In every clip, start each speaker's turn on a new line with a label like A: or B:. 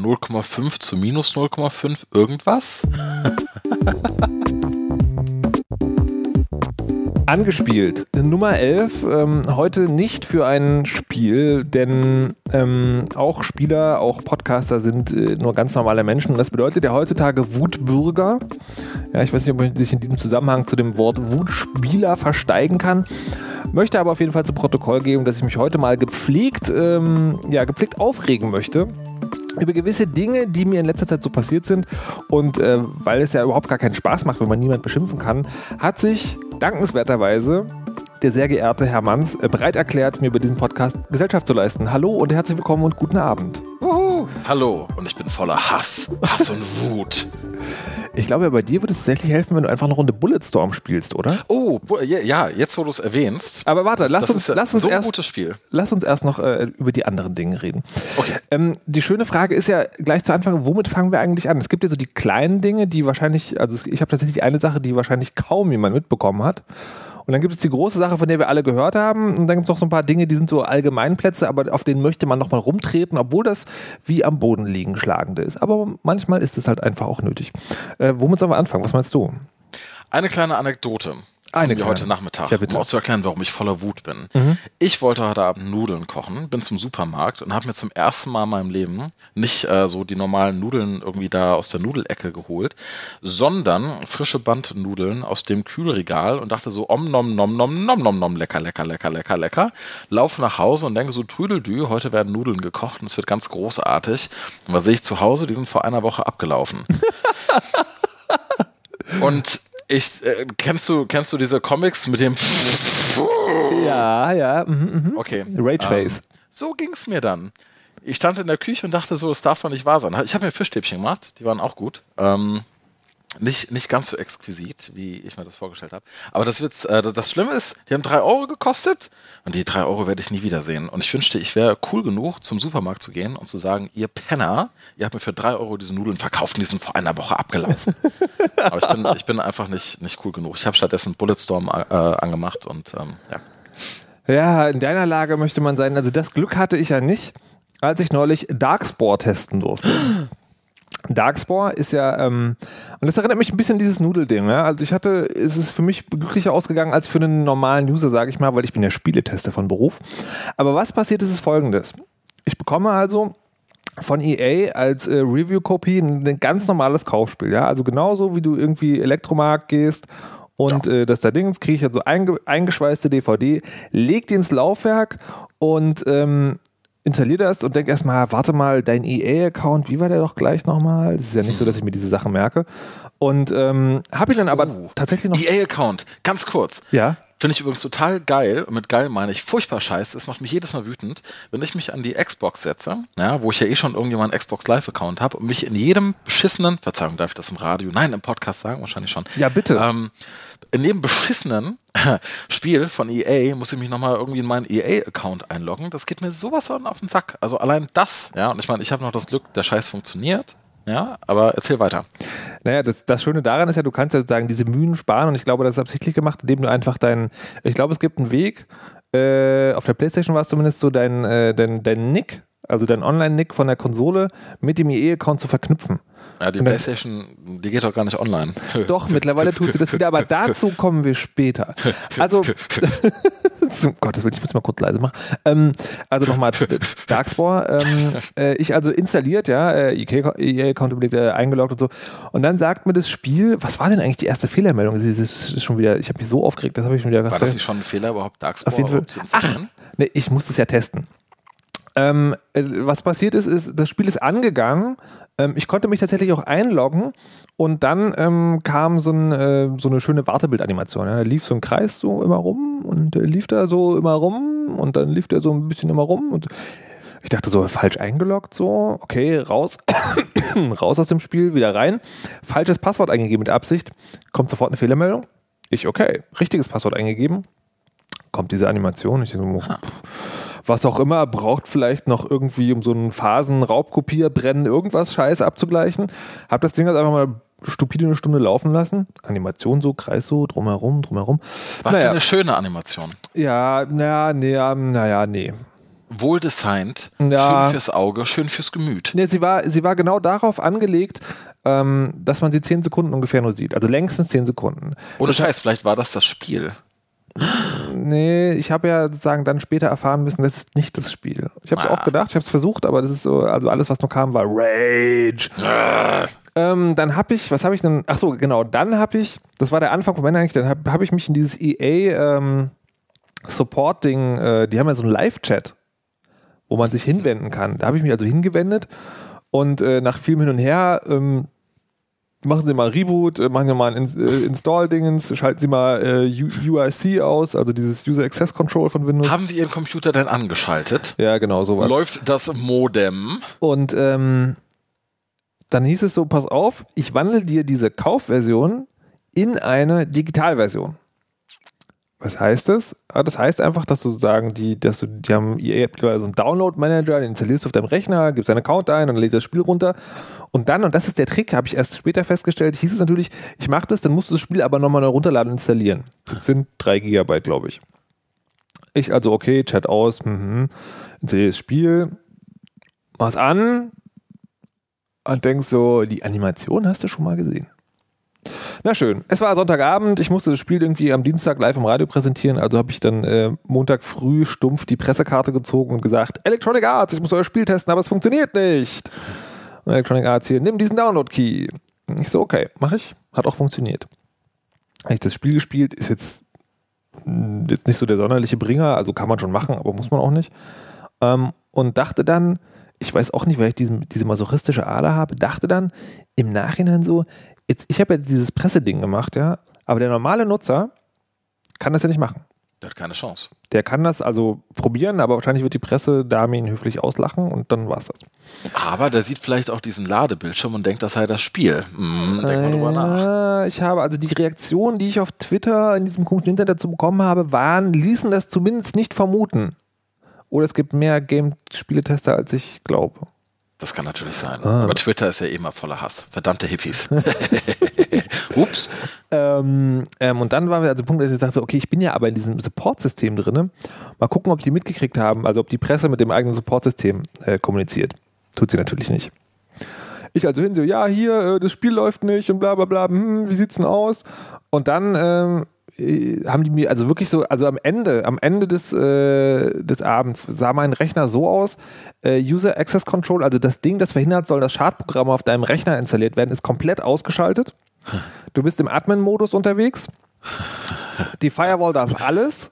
A: 0,5 zu minus 0,5 irgendwas?
B: Angespielt. Nummer 11. Ähm, heute nicht für ein Spiel, denn ähm, auch Spieler, auch Podcaster sind äh, nur ganz normale Menschen. Und das bedeutet ja heutzutage Wutbürger. Ja, ich weiß nicht, ob man sich in diesem Zusammenhang zu dem Wort Wutspieler versteigen kann. Möchte aber auf jeden Fall zu Protokoll geben, dass ich mich heute mal gepflegt, ähm, ja, gepflegt aufregen möchte über gewisse Dinge, die mir in letzter Zeit so passiert sind. Und äh, weil es ja überhaupt gar keinen Spaß macht, wenn man niemand beschimpfen kann, hat sich dankenswerterweise der sehr geehrte Herr Manns äh, bereit erklärt, mir über diesen Podcast Gesellschaft zu leisten. Hallo und herzlich willkommen und guten Abend.
A: Uhu. Hallo und ich bin voller Hass, Hass und Wut.
B: Ich glaube, bei dir würde es tatsächlich helfen, wenn du einfach eine Runde Bulletstorm spielst, oder?
A: Oh, ja, jetzt wo du es erwähnst.
B: Aber warte, lass uns, lass uns
A: so
B: erst,
A: gutes Spiel.
B: Lass uns erst noch äh, über die anderen Dinge reden.
A: Okay.
B: Ähm, die schöne Frage ist ja gleich zu Anfang, womit fangen wir eigentlich an? Es gibt ja so die kleinen Dinge, die wahrscheinlich, also ich habe tatsächlich eine Sache, die wahrscheinlich kaum jemand mitbekommen hat. Und dann gibt es die große Sache, von der wir alle gehört haben. Und dann gibt es noch so ein paar Dinge, die sind so Allgemeinplätze, aber auf denen möchte man nochmal rumtreten, obwohl das wie am Boden liegen schlagende ist. Aber manchmal ist es halt einfach auch nötig. Äh, womit sollen wir anfangen? Was meinst du?
A: Eine kleine Anekdote.
B: Eine
A: mir heute Nachmittag,
B: Ja, bitte.
A: um auch zu erklären, warum ich voller Wut bin.
B: Mhm.
A: Ich wollte heute Abend Nudeln kochen, bin zum Supermarkt und habe mir zum ersten Mal in meinem Leben nicht äh, so die normalen Nudeln irgendwie da aus der Nudelecke geholt, sondern frische Bandnudeln aus dem Kühlregal und dachte so, om nom nom nom nom nom nom lecker, lecker, lecker, lecker, lecker. Laufe nach Hause und denke so, Trüdeldü, heute werden Nudeln gekocht und es wird ganz großartig. Und was sehe ich zu Hause? Die sind vor einer Woche abgelaufen. und ich, äh, kennst du, kennst du diese Comics mit dem
B: Ja, ja. Mhm, mhm.
A: Okay.
B: Rageface.
A: Ähm, so ging es mir dann. Ich stand in der Küche und dachte so, es darf doch nicht wahr sein. Ich habe mir Fischstäbchen gemacht, die waren auch gut. Ähm, nicht, nicht ganz so exquisit, wie ich mir das vorgestellt habe. Aber das, wird's, äh, das Schlimme ist, die haben drei Euro gekostet und die drei Euro werde ich nie wiedersehen. Und ich wünschte, ich wäre cool genug, zum Supermarkt zu gehen und zu sagen, ihr Penner, ihr habt mir für drei Euro diese Nudeln verkauft und die sind vor einer Woche abgelaufen. Aber ich bin, ich bin einfach nicht, nicht cool genug. Ich habe stattdessen Bulletstorm äh, angemacht und ähm, ja.
B: Ja, in deiner Lage möchte man sein. Also das Glück hatte ich ja nicht, als ich neulich Darkspore testen durfte. Darkspore ist ja, ähm, und das erinnert mich ein bisschen an dieses Nudelding. Ja? Also ich hatte, es ist für mich glücklicher ausgegangen als für einen normalen User, sage ich mal, weil ich bin ja Spieletester von Beruf. Aber was passiert ist, ist folgendes. Ich bekomme also von EA als äh, Review-Kopie ein, ein ganz normales Kaufspiel. Ja? Also genauso wie du irgendwie Elektromarkt gehst und äh, das da Dings kriege ich also einge eingeschweißte DVD, leg die ins Laufwerk und ähm, installiere das und denke erstmal, warte mal, dein EA-Account, wie war der doch gleich nochmal? Das ist ja nicht so, dass ich mir diese Sachen merke. Und ähm, habe ihn dann aber
A: Oh.
B: tatsächlich noch.
A: EA-Account, ganz kurz.
B: Ja.
A: Finde ich übrigens total geil. Und mit geil meine ich furchtbar scheiße. Es macht mich jedes Mal wütend, wenn ich mich an die Xbox setze, ja, wo ich ja eh schon irgendjemand einen Xbox Live-Account habe und mich in jedem beschissenen, Verzeihung, darf ich das im Radio? Nein, im Podcast sagen, wahrscheinlich schon.
B: Ja, bitte.
A: Ähm, in jedem beschissenen Spiel von EA muss ich mich nochmal irgendwie in meinen EA-Account einloggen. Das geht mir sowas von auf den Sack. Also allein das, ja, und ich meine, ich habe noch das Glück, der Scheiß funktioniert. Ja, aber erzähl weiter.
B: Naja, das, das Schöne daran ist ja, du kannst ja sozusagen diese Mühen sparen und ich glaube, das ist absichtlich gemacht, indem du einfach deinen, ich glaube, es gibt einen Weg, äh, auf der Playstation war es zumindest so, dein, äh, dein, dein Nick, also dein Online-Nick von der Konsole mit dem EA-Account zu verknüpten.
A: Ja, die
B: dann-
A: Playstation, die geht doch gar nicht online.
B: Doch, mittlerweile tut sie das wieder, aber dazu kommen wir später. Also, zum Gottes Willen, ich muss mal kurz leise machen. Ähm, also nochmal, Darkspore, ähm, äh, ich also installiert, ja, äh, EA-Account äh, eingeloggt und so. Und dann sagt mir das Spiel, was war denn eigentlich die erste Fehlermeldung? Das ist, schon wieder, ich habe mich so aufgeregt, das habe ich schon wieder was
A: War das nicht schon ein Fehler, überhaupt Darkspore
B: Auf jeden Fall. Ach,
A: installieren?
B: ne, ich muss es ja testen. Ähm, äh, was passiert ist, ist, das Spiel ist angegangen. Ähm, ich konnte mich tatsächlich auch einloggen und dann ähm, kam so, ein, äh, so eine schöne Wartebildanimation. Ja. Da lief so ein Kreis so immer rum und der lief da so immer rum und dann lief der so ein bisschen immer rum und ich dachte so, falsch eingeloggt, so, okay, raus, raus aus dem Spiel, wieder rein. Falsches Passwort eingegeben mit Absicht, kommt sofort eine Fehlermeldung. Ich, okay, richtiges Passwort eingegeben, kommt diese Animation. Ich denke, so, pff, was auch immer, braucht vielleicht noch irgendwie, um so einen Phasen-Raubkopierbrennen irgendwas Scheiß abzugleichen. Hab das Ding jetzt einfach mal stupide eine Stunde laufen lassen. Animation so, Kreis so, drumherum, drumherum.
A: Was
B: Naja.
A: für eine schöne Animation.
B: Ja, naja, nee, ähm, naja, nee.
A: wohldesignt,
B: Ja.
A: schön fürs Auge, schön fürs Gemüt.
B: Nee, sie war, sie war genau darauf angelegt, ähm, dass man sie 10 Sekunden ungefähr nur sieht. Also längstens 10 Sekunden.
A: Ohne Scheiß, vielleicht war das das Spiel.
B: Nee, ich habe ja sozusagen dann später erfahren müssen, das ist nicht das Spiel. Ich habe es
A: Ah.
B: auch gedacht, ich habe es versucht, aber das ist so, also alles, was nur kam, war Rage. Ähm, dann habe ich, was habe ich denn? Ach so, genau, dann habe ich, das war der Anfang von Männer eigentlich, dann habe hab ich mich in dieses EA ähm, Support-Ding, äh, die haben ja so einen Live-Chat, wo man sich hinwenden kann. Da habe ich mich also hingewendet und äh, nach vielem Hin und Her ähm, machen Sie mal Reboot, äh, machen Sie mal ein äh, Install-Dingens, schalten Sie mal äh, UIC aus, also dieses User Access Control von Windows.
A: Haben Sie Ihren Computer denn angeschaltet?
B: ja, genau, sowas.
A: Läuft das Modem?
B: Und ähm, dann hieß es so, pass auf, ich wandle dir diese Kaufversion in eine Digitalversion. Was heißt das? Ah, Das heißt einfach, dass du sozusagen die, dass du, die haben hat mittlerweile so einen Download-Manager, den installierst du auf deinem Rechner, gibst deinen Account ein und dann lädt das Spiel runter. Und dann, und das ist der Trick, habe ich erst später festgestellt, hieß es natürlich, ich mache das, dann musst du das Spiel aber nochmal neu runterladen und installieren. Das sind drei Gigabyte, glaube ich. Ich also, okay, Chat aus, mhm. installiere das Spiel, mach's an und denkst so, die Animation hast du schon mal gesehen. Na schön, es war Sonntagabend, ich musste das Spiel irgendwie am Dienstag live im Radio präsentieren, also habe ich dann äh, Montag früh stumpf die Pressekarte gezogen und gesagt, Electronic Arts, ich muss euer Spiel testen, aber es funktioniert nicht. Und Electronic Arts hier, nimm diesen Download-Key. Ich so, okay, mache ich, hat auch funktioniert. Habe ich das Spiel gespielt, ist jetzt, mh, jetzt nicht so der sonderliche Bringer, also kann man schon machen, aber muss man auch nicht. Ähm, und dachte dann, ich weiß auch nicht, weil ich diesen, diese masochistische Ader habe, dachte dann im Nachhinein so, jetzt, ich habe ja dieses Presseding gemacht, ja, aber der normale Nutzer kann das ja nicht machen.
A: Der hat keine Chance.
B: Der kann das also probieren, aber wahrscheinlich wird die Pressedame ihn höflich auslachen und dann war's das.
A: Aber der sieht vielleicht auch diesen Ladebildschirm und denkt, das sei das Spiel. Hm, denk mal drüber nach.
B: Äh, Ich habe also die Reaktionen, die ich auf Twitter in diesem komischen Internet dazu bekommen habe, waren, ließen das zumindest nicht vermuten. Oder es gibt mehr Game-Spieletester, als ich glaube.
A: Das kann natürlich sein.
B: Ah.
A: Aber Twitter ist ja eh immer voller Hass. Verdammte Hippies. Ups.
B: Ähm, ähm, und dann war also der Punkt, dass ich dachte, okay, ich bin ja aber in diesem Support-System drin. Mal gucken, ob die mitgekriegt haben, also ob die Presse mit dem eigenen Support-System äh, kommuniziert. Tut sie natürlich nicht. Ich also hin so, ja, hier, äh, das Spiel läuft nicht und bla bla bla, hm, wie sieht's denn aus? Und dann ähm, äh, haben die mir, also wirklich so, also am Ende, am Ende des, äh, des Abends sah mein Rechner so aus, äh, User Access Control, also das Ding, das verhindert soll, dass Schadprogramme auf deinem Rechner installiert werden, ist komplett ausgeschaltet. Du bist im Admin-Modus unterwegs. Die Firewall darf alles.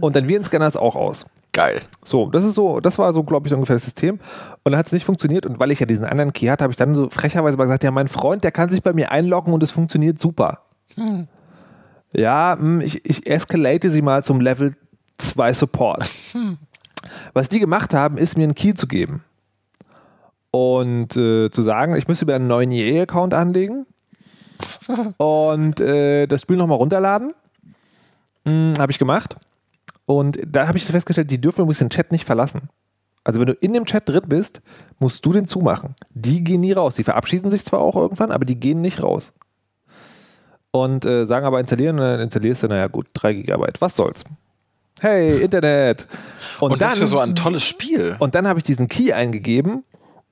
B: Und dein Virenscanner ist auch aus.
A: Geil.
B: So, das ist so, das war so, glaube ich, ungefähr das System. Und dann hat es nicht funktioniert. Und weil ich ja diesen anderen Key hatte, habe ich dann so frecherweise mal gesagt, ja, mein Freund, der kann sich bei mir einloggen und es funktioniert super. Ja, hm, ich, ich escalate sie mal zum Level 2 Support. Was die gemacht haben, ist mir einen Key zu geben. Und äh, zu sagen, ich müsste mir einen neuen EA-Account anlegen und äh, das Spiel nochmal runterladen. Hm, habe ich gemacht. Und da habe ich festgestellt, die dürfen übrigens den Chat nicht verlassen. Also wenn du in dem Chat drin bist, musst du den zumachen. Die gehen nie raus. Die verabschieden sich zwar auch irgendwann, aber die gehen nicht raus. Und äh, sagen aber installieren, und dann installierst du, naja gut, 3 Gigabyte. Was soll's? Hey, Internet. Und,
A: Und,
B: dann,
A: das für so ein tolles Spiel.
B: und dann habe ich diesen Key eingegeben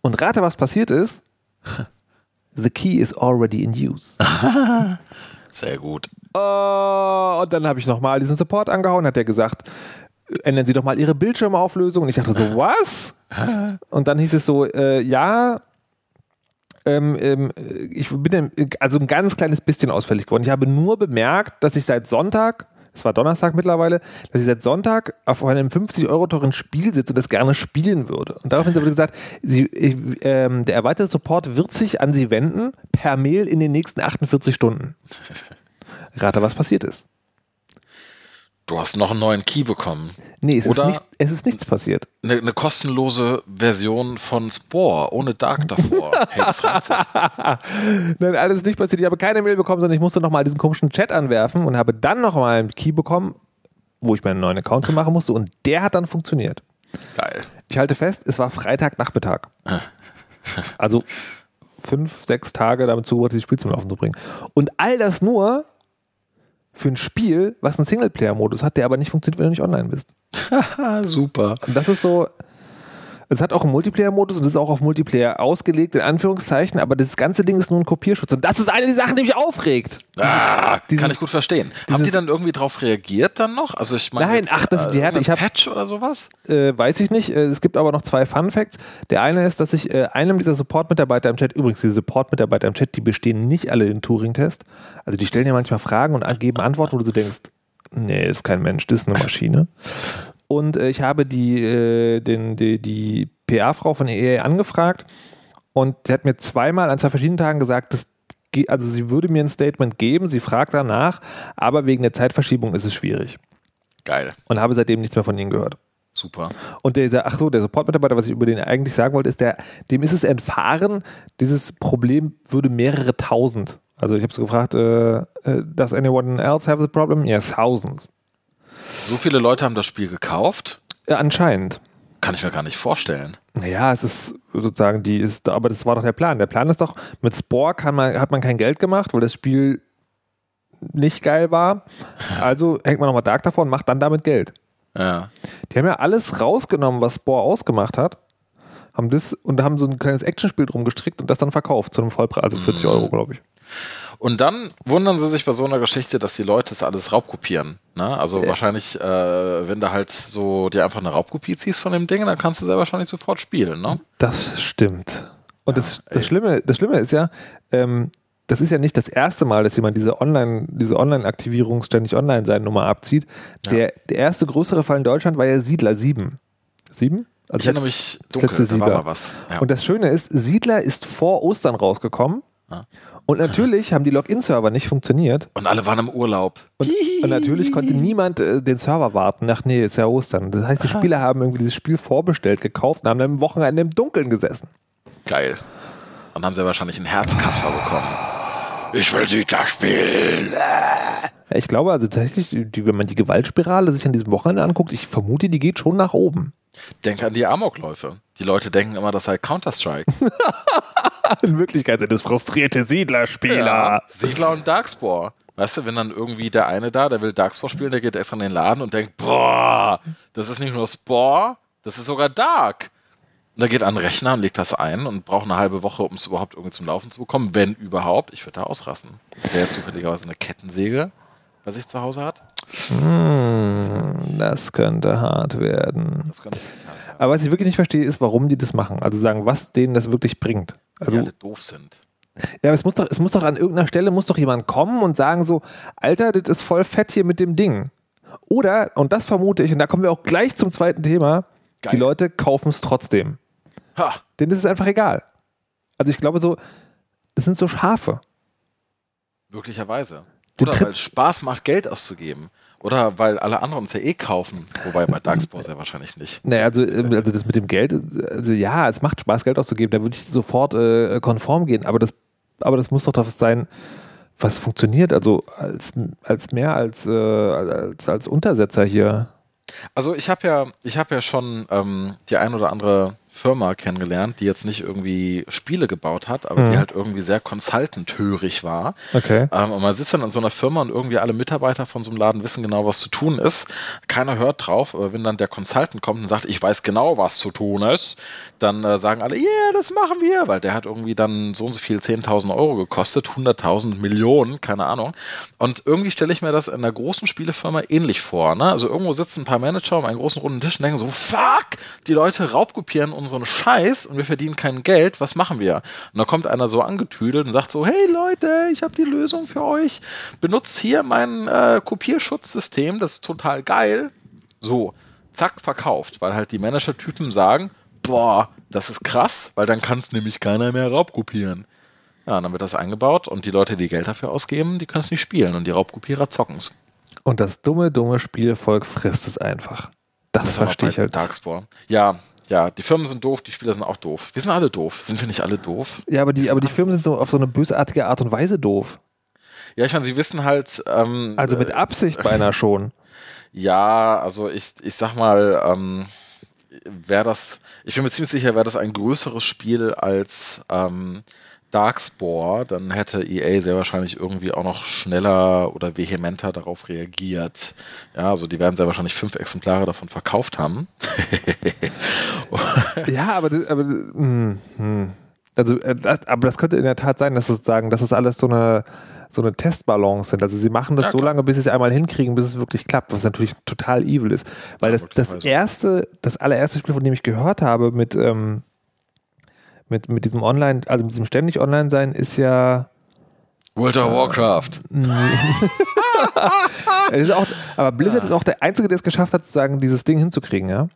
B: und rate, was passiert ist. The key is already in use.
A: Sehr gut.
B: Oh, und dann habe ich nochmal diesen Support angehauen, hat der gesagt, ändern Sie doch mal Ihre Bildschirmauflösung. Und ich dachte so, was? Und dann hieß es so, äh, ja, ähm, ähm, ich bin also ein ganz kleines bisschen ausfällig geworden. Ich habe nur bemerkt, dass ich seit Sonntag, es war Donnerstag mittlerweile, dass ich seit Sonntag auf einem 50 Euro teuren Spiel sitze und das gerne spielen würde. Und daraufhin wurde gesagt, Sie, ähm, der erweiterte Support wird sich an Sie wenden per Mail in den nächsten 48 Stunden. Rate, was passiert ist.
A: Du hast noch einen neuen Key bekommen.
B: Nee, es, ist,
A: Oder-
B: nicht, es ist nichts passiert.
A: Eine, eine kostenlose Version von Spore, ohne Dark davor. hey, das.
B: Nein, alles ist nicht passiert. Ich habe keine Mail bekommen, sondern ich musste nochmal diesen komischen Chat anwerfen und habe dann nochmal einen Key bekommen, wo ich meinen neuen Account zu machen musste und der hat dann funktioniert.
A: Geil.
B: Ich halte fest, es war Freitagnachmittag. Also fünf, sechs Tage damit zugebracht, dieses Spiel zum Laufen zu bringen. Und all das nur für ein Spiel, was einen Singleplayer-Modus hat, der aber nicht funktioniert, wenn du nicht online bist.
A: Super.
B: Und das ist so, es hat auch einen Multiplayer-Modus und es ist auch auf Multiplayer ausgelegt, in Anführungszeichen, aber das ganze Ding ist nur ein Kopierschutz. Und das ist eine der Sachen, die mich aufregt.
A: Ah,
B: Dieses-
A: kann ich gut verstehen. Haben die dann irgendwie drauf reagiert dann noch? Also ich meine,
B: Nein, ach, das- die hat-
A: ein
B: ich hab-
A: Patch oder sowas?
B: Äh, weiß ich nicht. Äh, Es gibt aber noch zwei Fun Facts. Der eine ist, dass ich äh, einem dieser Support-Mitarbeiter im Chat, übrigens, diese Support-Mitarbeiter im Chat, die bestehen nicht alle den Turing-Test. Also die stellen ja manchmal Fragen und geben Antworten, wo du so denkst, nee, ist kein Mensch, das ist eine Maschine. Und äh, ich habe die, äh, den, die, die PA-Frau von EA angefragt und die hat mir zweimal an zwei verschiedenen Tagen gesagt, das, ge- also sie würde mir ein Statement geben, sie fragt danach, aber wegen der Zeitverschiebung ist es schwierig.
A: Geil.
B: Und habe seitdem nichts mehr von ihnen gehört.
A: Super.
B: Und dieser, ach so, der Support-Mitarbeiter, was ich über den eigentlich sagen wollte, ist, der, dem ist es entfahren, dieses Problem würde mehrere tausend. Also ich habe so gefragt, äh, does anyone else have the problem? Yes, thousands.
A: So viele Leute haben das Spiel gekauft?
B: Äh, anscheinend.
A: Kann ich mir gar nicht vorstellen.
B: Naja, es ist sozusagen, die ist, aber das war doch der Plan. Der Plan ist doch, mit Spore kann man, hat man kein Geld gemacht, weil das Spiel nicht geil war. Also hängt man nochmal Dark davor und macht dann damit Geld.
A: Ja.
B: Die haben ja alles rausgenommen, was Spore ausgemacht hat, haben das und haben so ein kleines Actionspiel drum gestrickt und das dann verkauft zu einem Vollpreis, also 40 Euro, glaube ich.
A: Und dann wundern sie sich bei so einer Geschichte, dass die Leute das alles raubkopieren. Ne? Also wahrscheinlich, äh, wenn du halt so dir einfach eine Raubkopie ziehst von dem Ding, dann kannst du sehr wahrscheinlich sofort spielen. Ne?
B: Das stimmt. Und das,
A: ey.
B: das, Schlimme, das Schlimme ist ja, ähm, das ist ja nicht das erste Mal, dass jemand diese Online, diese Online-Aktivierung ständig online sein Nummer abzieht. Der, der erste größere Fall in Deutschland war ja Siedler 7. 7? Also
A: Ich erinnere mich
B: das
A: dunkel,
B: letzte
A: da war mal was. Ja.
B: Und das Schöne ist, Siedler ist vor Ostern rausgekommen.
A: Ah.
B: Und natürlich haben die Login-Server nicht funktioniert.
A: Und alle waren im Urlaub.
B: Und, und natürlich konnte niemand äh, den Server warten. Ach nee, ist ja Ostern. Das heißt, die Spieler haben irgendwie dieses Spiel vorbestellt, gekauft und haben dann am Wochenende im Dunkeln gesessen.
A: Geil. Dann haben sie wahrscheinlich einen Herzkasper bekommen. Ich will Siedler spielen.
B: Ich glaube also tatsächlich, die, wenn man die Gewaltspirale sich an diesem Wochenende anguckt, ich vermute, die geht schon nach oben.
A: Denk an die Amokläufe. Die Leute denken immer, das sei Counter-Strike.
B: In Wirklichkeit sind es frustrierte Siedlerspieler.
A: Siedler und Darkspore. Weißt du, wenn dann irgendwie der eine da, der will Darkspore spielen, der geht extra in den Laden und denkt, boah, das ist nicht nur Spore, das ist sogar Dark. Und der geht an den Rechner und legt das ein und braucht eine halbe Woche, um es überhaupt irgendwie zum Laufen zu bekommen, wenn überhaupt. Ich würde da ausrasten. Der jetzt zufälligerweise eine Kettensäge bei sich zu Hause hat.
B: Hm, das könnte hart werden. Aber was ich wirklich nicht verstehe, ist, warum die das machen. Also sagen, was denen das wirklich bringt.
A: Die
B: Also,
A: alle doof sind.
B: ja, aber es muss doch, es muss doch an irgendeiner Stelle muss doch jemand kommen und sagen so, Alter, das ist voll fett hier mit dem Ding. Oder, und das vermute ich, und da kommen wir auch gleich zum zweiten Thema,
A: Geil.
B: die Leute kaufen es trotzdem.
A: Ha,
B: Denen ist es einfach egal. Also ich glaube so, das sind so Schafe.
A: möglicherweise.
B: Die
A: Oder weil es Spaß macht, Geld auszugeben. Oder weil alle anderen es ja eh kaufen. Wobei bei Darkspore sehr wahrscheinlich nicht.
B: Naja, also, ähm, also das mit dem Geld, also ja, es macht Spaß, Geld auszugeben, da würde ich sofort äh, konform gehen, aber das, aber das muss doch das sein, was funktioniert, also als, als mehr als, äh, als, als Untersetzer hier.
A: Also ich habe ja, ich habe ja schon ähm, die ein oder andere Firma kennengelernt, die jetzt nicht irgendwie Spiele gebaut hat, aber
B: Mhm.
A: die halt irgendwie sehr consultant-hörig war.
B: Okay.
A: Ähm, und man sitzt dann in so einer Firma und irgendwie alle Mitarbeiter von so einem Laden wissen genau, was zu tun ist. Keiner hört drauf, aber wenn dann der Consultant kommt und sagt, ich weiß genau, was zu tun ist, dann äh, sagen alle, yeah, das machen wir, weil der hat irgendwie dann so und so viel 10.000 Euro gekostet, 100.000 Millionen, keine Ahnung. Und irgendwie stelle ich mir das in einer großen Spielefirma ähnlich vor. Ne? Also irgendwo sitzen ein paar Manager um einen großen runden Tisch und denken so, fuck, die Leute raubkopieren unseren Scheiß und wir verdienen kein Geld, was machen wir? Und da kommt einer so angetüdelt und sagt so, hey Leute, ich habe die Lösung für euch, benutzt hier mein äh, Kopierschutzsystem, das ist total geil. So, zack, verkauft, weil halt die Manager-Typen sagen, boah, das ist krass, weil dann kann es nämlich keiner mehr raubkopieren. Ja, und dann wird das eingebaut und die Leute, die Geld dafür ausgeben, die können es nicht spielen und die Raubkopierer zocken es.
B: Und das dumme, dumme Spielvolk frisst es einfach. Das,
A: war
B: verstehe ich halt.
A: Darkspore. Ja, ja, die Firmen sind doof, die Spieler sind auch doof. Wir sind alle doof. Sind wir nicht alle doof?
B: Ja, aber die, aber die Firmen sind so auf so eine bösartige Art und Weise doof.
A: Ja, ich meine, sie wissen halt. Ähm,
B: Also mit Absicht beinahe schon.
A: Ja, also ich, ich sag mal, ähm, wäre das, ich bin mir ziemlich sicher, wäre das ein größeres Spiel als ähm, Darkspore, dann hätte EA sehr wahrscheinlich irgendwie auch noch schneller oder vehementer darauf reagiert. Ja, also die werden sehr wahrscheinlich fünf Exemplare davon verkauft haben.
B: ja, aber, das, aber mh, mh. also äh, das, aber das könnte in der Tat sein, dass sozusagen, dass das alles so eine so eine Testbalance sind. Also sie machen das ja, so lange, bis sie es einmal hinkriegen, bis es wirklich klappt, was natürlich total evil ist. Weil ja, das, das erste, das allererste Spiel, von dem ich gehört habe, mit ähm, mit, mit diesem Online, also mit diesem ständig Online-Sein ist ja.
A: World of äh, Warcraft.
B: auch, aber Blizzard ja. ist auch der Einzige, der es geschafft hat, sozusagen dieses Ding hinzukriegen, ja.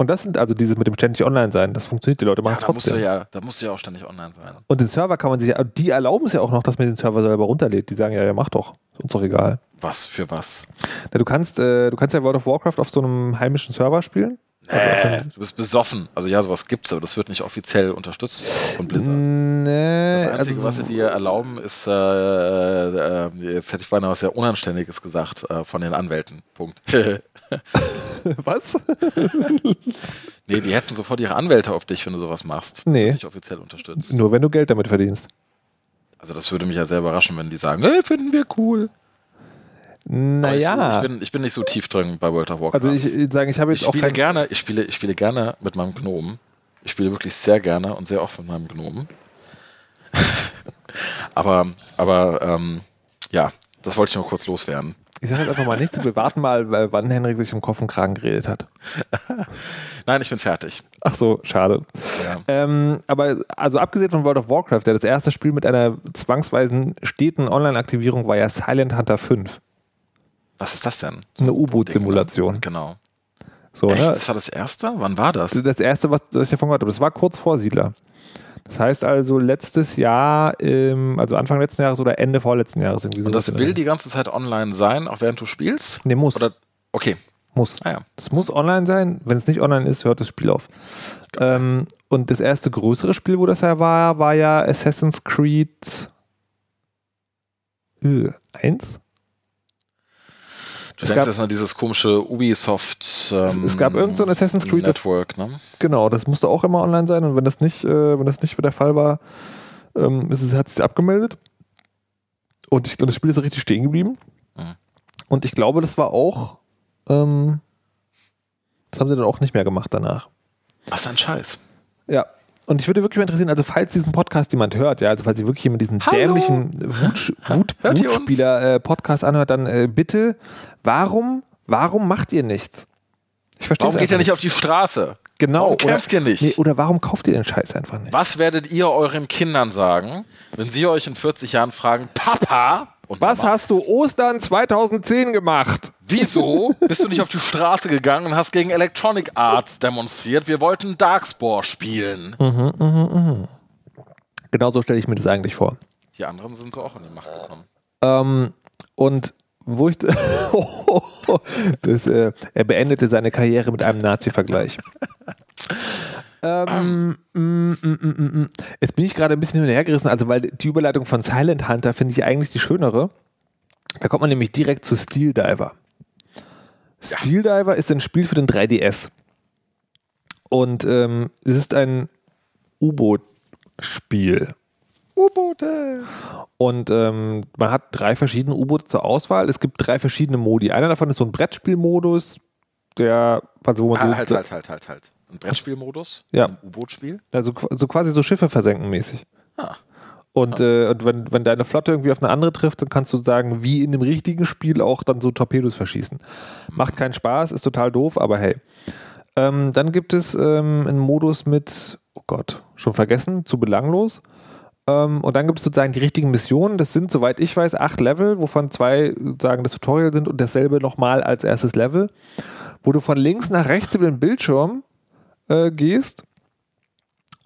B: Und das sind also dieses mit dem ständig online sein, das funktioniert, die Leute machen es
A: ja, trotzdem. Ja, da musst du ja auch ständig online sein.
B: Und den Server kann man sich ja, die erlauben es ja auch noch, dass man den Server selber runterlädt. Die sagen ja, ja, mach doch, ist uns doch egal.
A: Was für was?
B: Na, du kannst, äh, du kannst ja World of Warcraft auf so einem heimischen Server spielen.
A: Äh, du bist besoffen. Also ja, sowas gibt's, aber das wird nicht offiziell unterstützt von Blizzard.
B: Nee,
A: das Einzige, also, was sie dir erlauben, ist, äh, äh, äh, jetzt hätte ich beinahe was sehr Unanständiges gesagt, äh, von den Anwälten. Punkt.
B: was?
A: nee, die hetzen sofort ihre Anwälte auf dich, wenn du sowas machst.
B: Nee.
A: nicht offiziell unterstützt.
B: Nur wenn du Geld damit verdienst.
A: Also das würde mich ja sehr überraschen, wenn die sagen, hey, finden wir cool.
B: Naja.
A: Ich, ich, bin, ich bin nicht so tief drin bei World of Warcraft.
B: Also ich, ich sage, ich habe jetzt
A: ich
B: auch
A: spiele gerne, ich spiele, ich spiele gerne mit meinem Gnomen. Ich spiele wirklich sehr gerne und sehr oft mit meinem Gnomen. aber, aber ähm, ja, das wollte ich noch kurz loswerden.
B: Ich sage jetzt einfach mal nichts und wir warten mal, wann Henrik sich um Kopf und Kragen geredet hat.
A: Nein, ich bin fertig.
B: Ach so, schade. Ja. Ähm, aber also abgesehen von World of Warcraft, der das erste Spiel mit einer zwangsweisen steten Online-Aktivierung war ja Silent Hunter 5.
A: Was ist das denn?
B: Eine U-Boot-Simulation.
A: Genau.
B: So,
A: Echt? Ne? Das war das erste? Wann war das?
B: Das erste, was, was ich davon gehört habe. Das war kurz vor Siedler. Das heißt also letztes Jahr, ähm, also Anfang letzten Jahres oder Ende vorletzten Jahres. Irgendwie
A: Und das will die ganze Zeit online sein, auch während du spielst?
B: Nee, muss. Oder,
A: okay.
B: Muss. Ah, ja. Das muss online sein. Wenn es nicht online ist, hört das Spiel auf. Ähm, und das erste größere Spiel, wo das ja war, war ja Assassin's Creed äh, 1?
A: Du es denkst jetzt an dieses komische Ubisoft
B: ähm, es, gab irgend so ein Assassin's Creed
A: Network, das, ne?
B: Genau, das musste auch immer online sein und wenn das nicht, äh, wenn das nicht der Fall war, ähm, ist es, hat es sich abgemeldet. Und, ich, und das Spiel ist richtig stehen geblieben. Mhm. Und ich glaube, das war auch, ähm, das haben sie dann auch nicht mehr gemacht danach.
A: Was ein Scheiß.
B: Ja, und ich würde wirklich mal interessieren, also falls diesen Podcast jemand hört, ja, also falls ihr wirklich jemand diesen Hallo. dämlichen Wut, Wut, Wutspieler-Podcast äh, anhört, dann äh, bitte, warum, warum macht ihr nichts?
A: Ich verstehe Warum geht ihr nicht auf die Straße?
B: Genau. Warum
A: kämpft
B: oder,
A: ihr nicht? Nee,
B: oder warum kauft ihr den Scheiß einfach nicht?
A: Was werdet ihr euren Kindern sagen, wenn sie euch in 40 Jahren fragen, Papa,
B: und Was Mama. hast du Ostern 2010 gemacht?
A: Wieso bist du nicht auf die Straße gegangen und hast gegen Electronic Arts demonstriert? Wir wollten Darkspore spielen.
B: Mhm, mh, mh. Genau so stelle ich mir das eigentlich vor.
A: Die anderen sind so auch in die Macht gekommen.
B: Ähm, und wo ich. das, äh, er beendete seine Karriere mit einem Nazi-Vergleich. Ähm, mm, mm, mm, mm, Jetzt bin ich gerade ein bisschen hinterhergerissen, also weil die Überleitung von Silent Hunter finde ich eigentlich die schönere. Da kommt man nämlich direkt zu Steel Diver. Steel Diver ist ein Spiel für den 3DS. Und ähm, es ist ein U-Boot-Spiel.
A: U-Boote.
B: Und ähm, man hat drei verschiedene U-Boote zur Auswahl. Es gibt drei verschiedene Modi. Einer davon ist so ein Brettspielmodus, der, also wo man
A: halt, so, halt, halt, halt, halt. Ein Brettspielmodus?
B: Ja.
A: Ein U-Boot-Spiel?
B: Also so quasi so Schiffe versenken mäßig. Ah. Und, ah. Äh, und wenn, wenn deine Flotte irgendwie auf eine andere trifft, dann kannst du sagen, wie in dem richtigen Spiel auch dann so Torpedos verschießen. Macht keinen Spaß, ist total doof, aber hey. Ähm, dann gibt es ähm, einen Modus mit, oh Gott, schon vergessen, zu belanglos. Ähm, und dann gibt es sozusagen die richtigen Missionen. Das sind, soweit ich weiß, acht Level, wovon zwei sagen das Tutorial sind und dasselbe nochmal als erstes Level, wo du von links nach rechts über den Bildschirm äh, gehst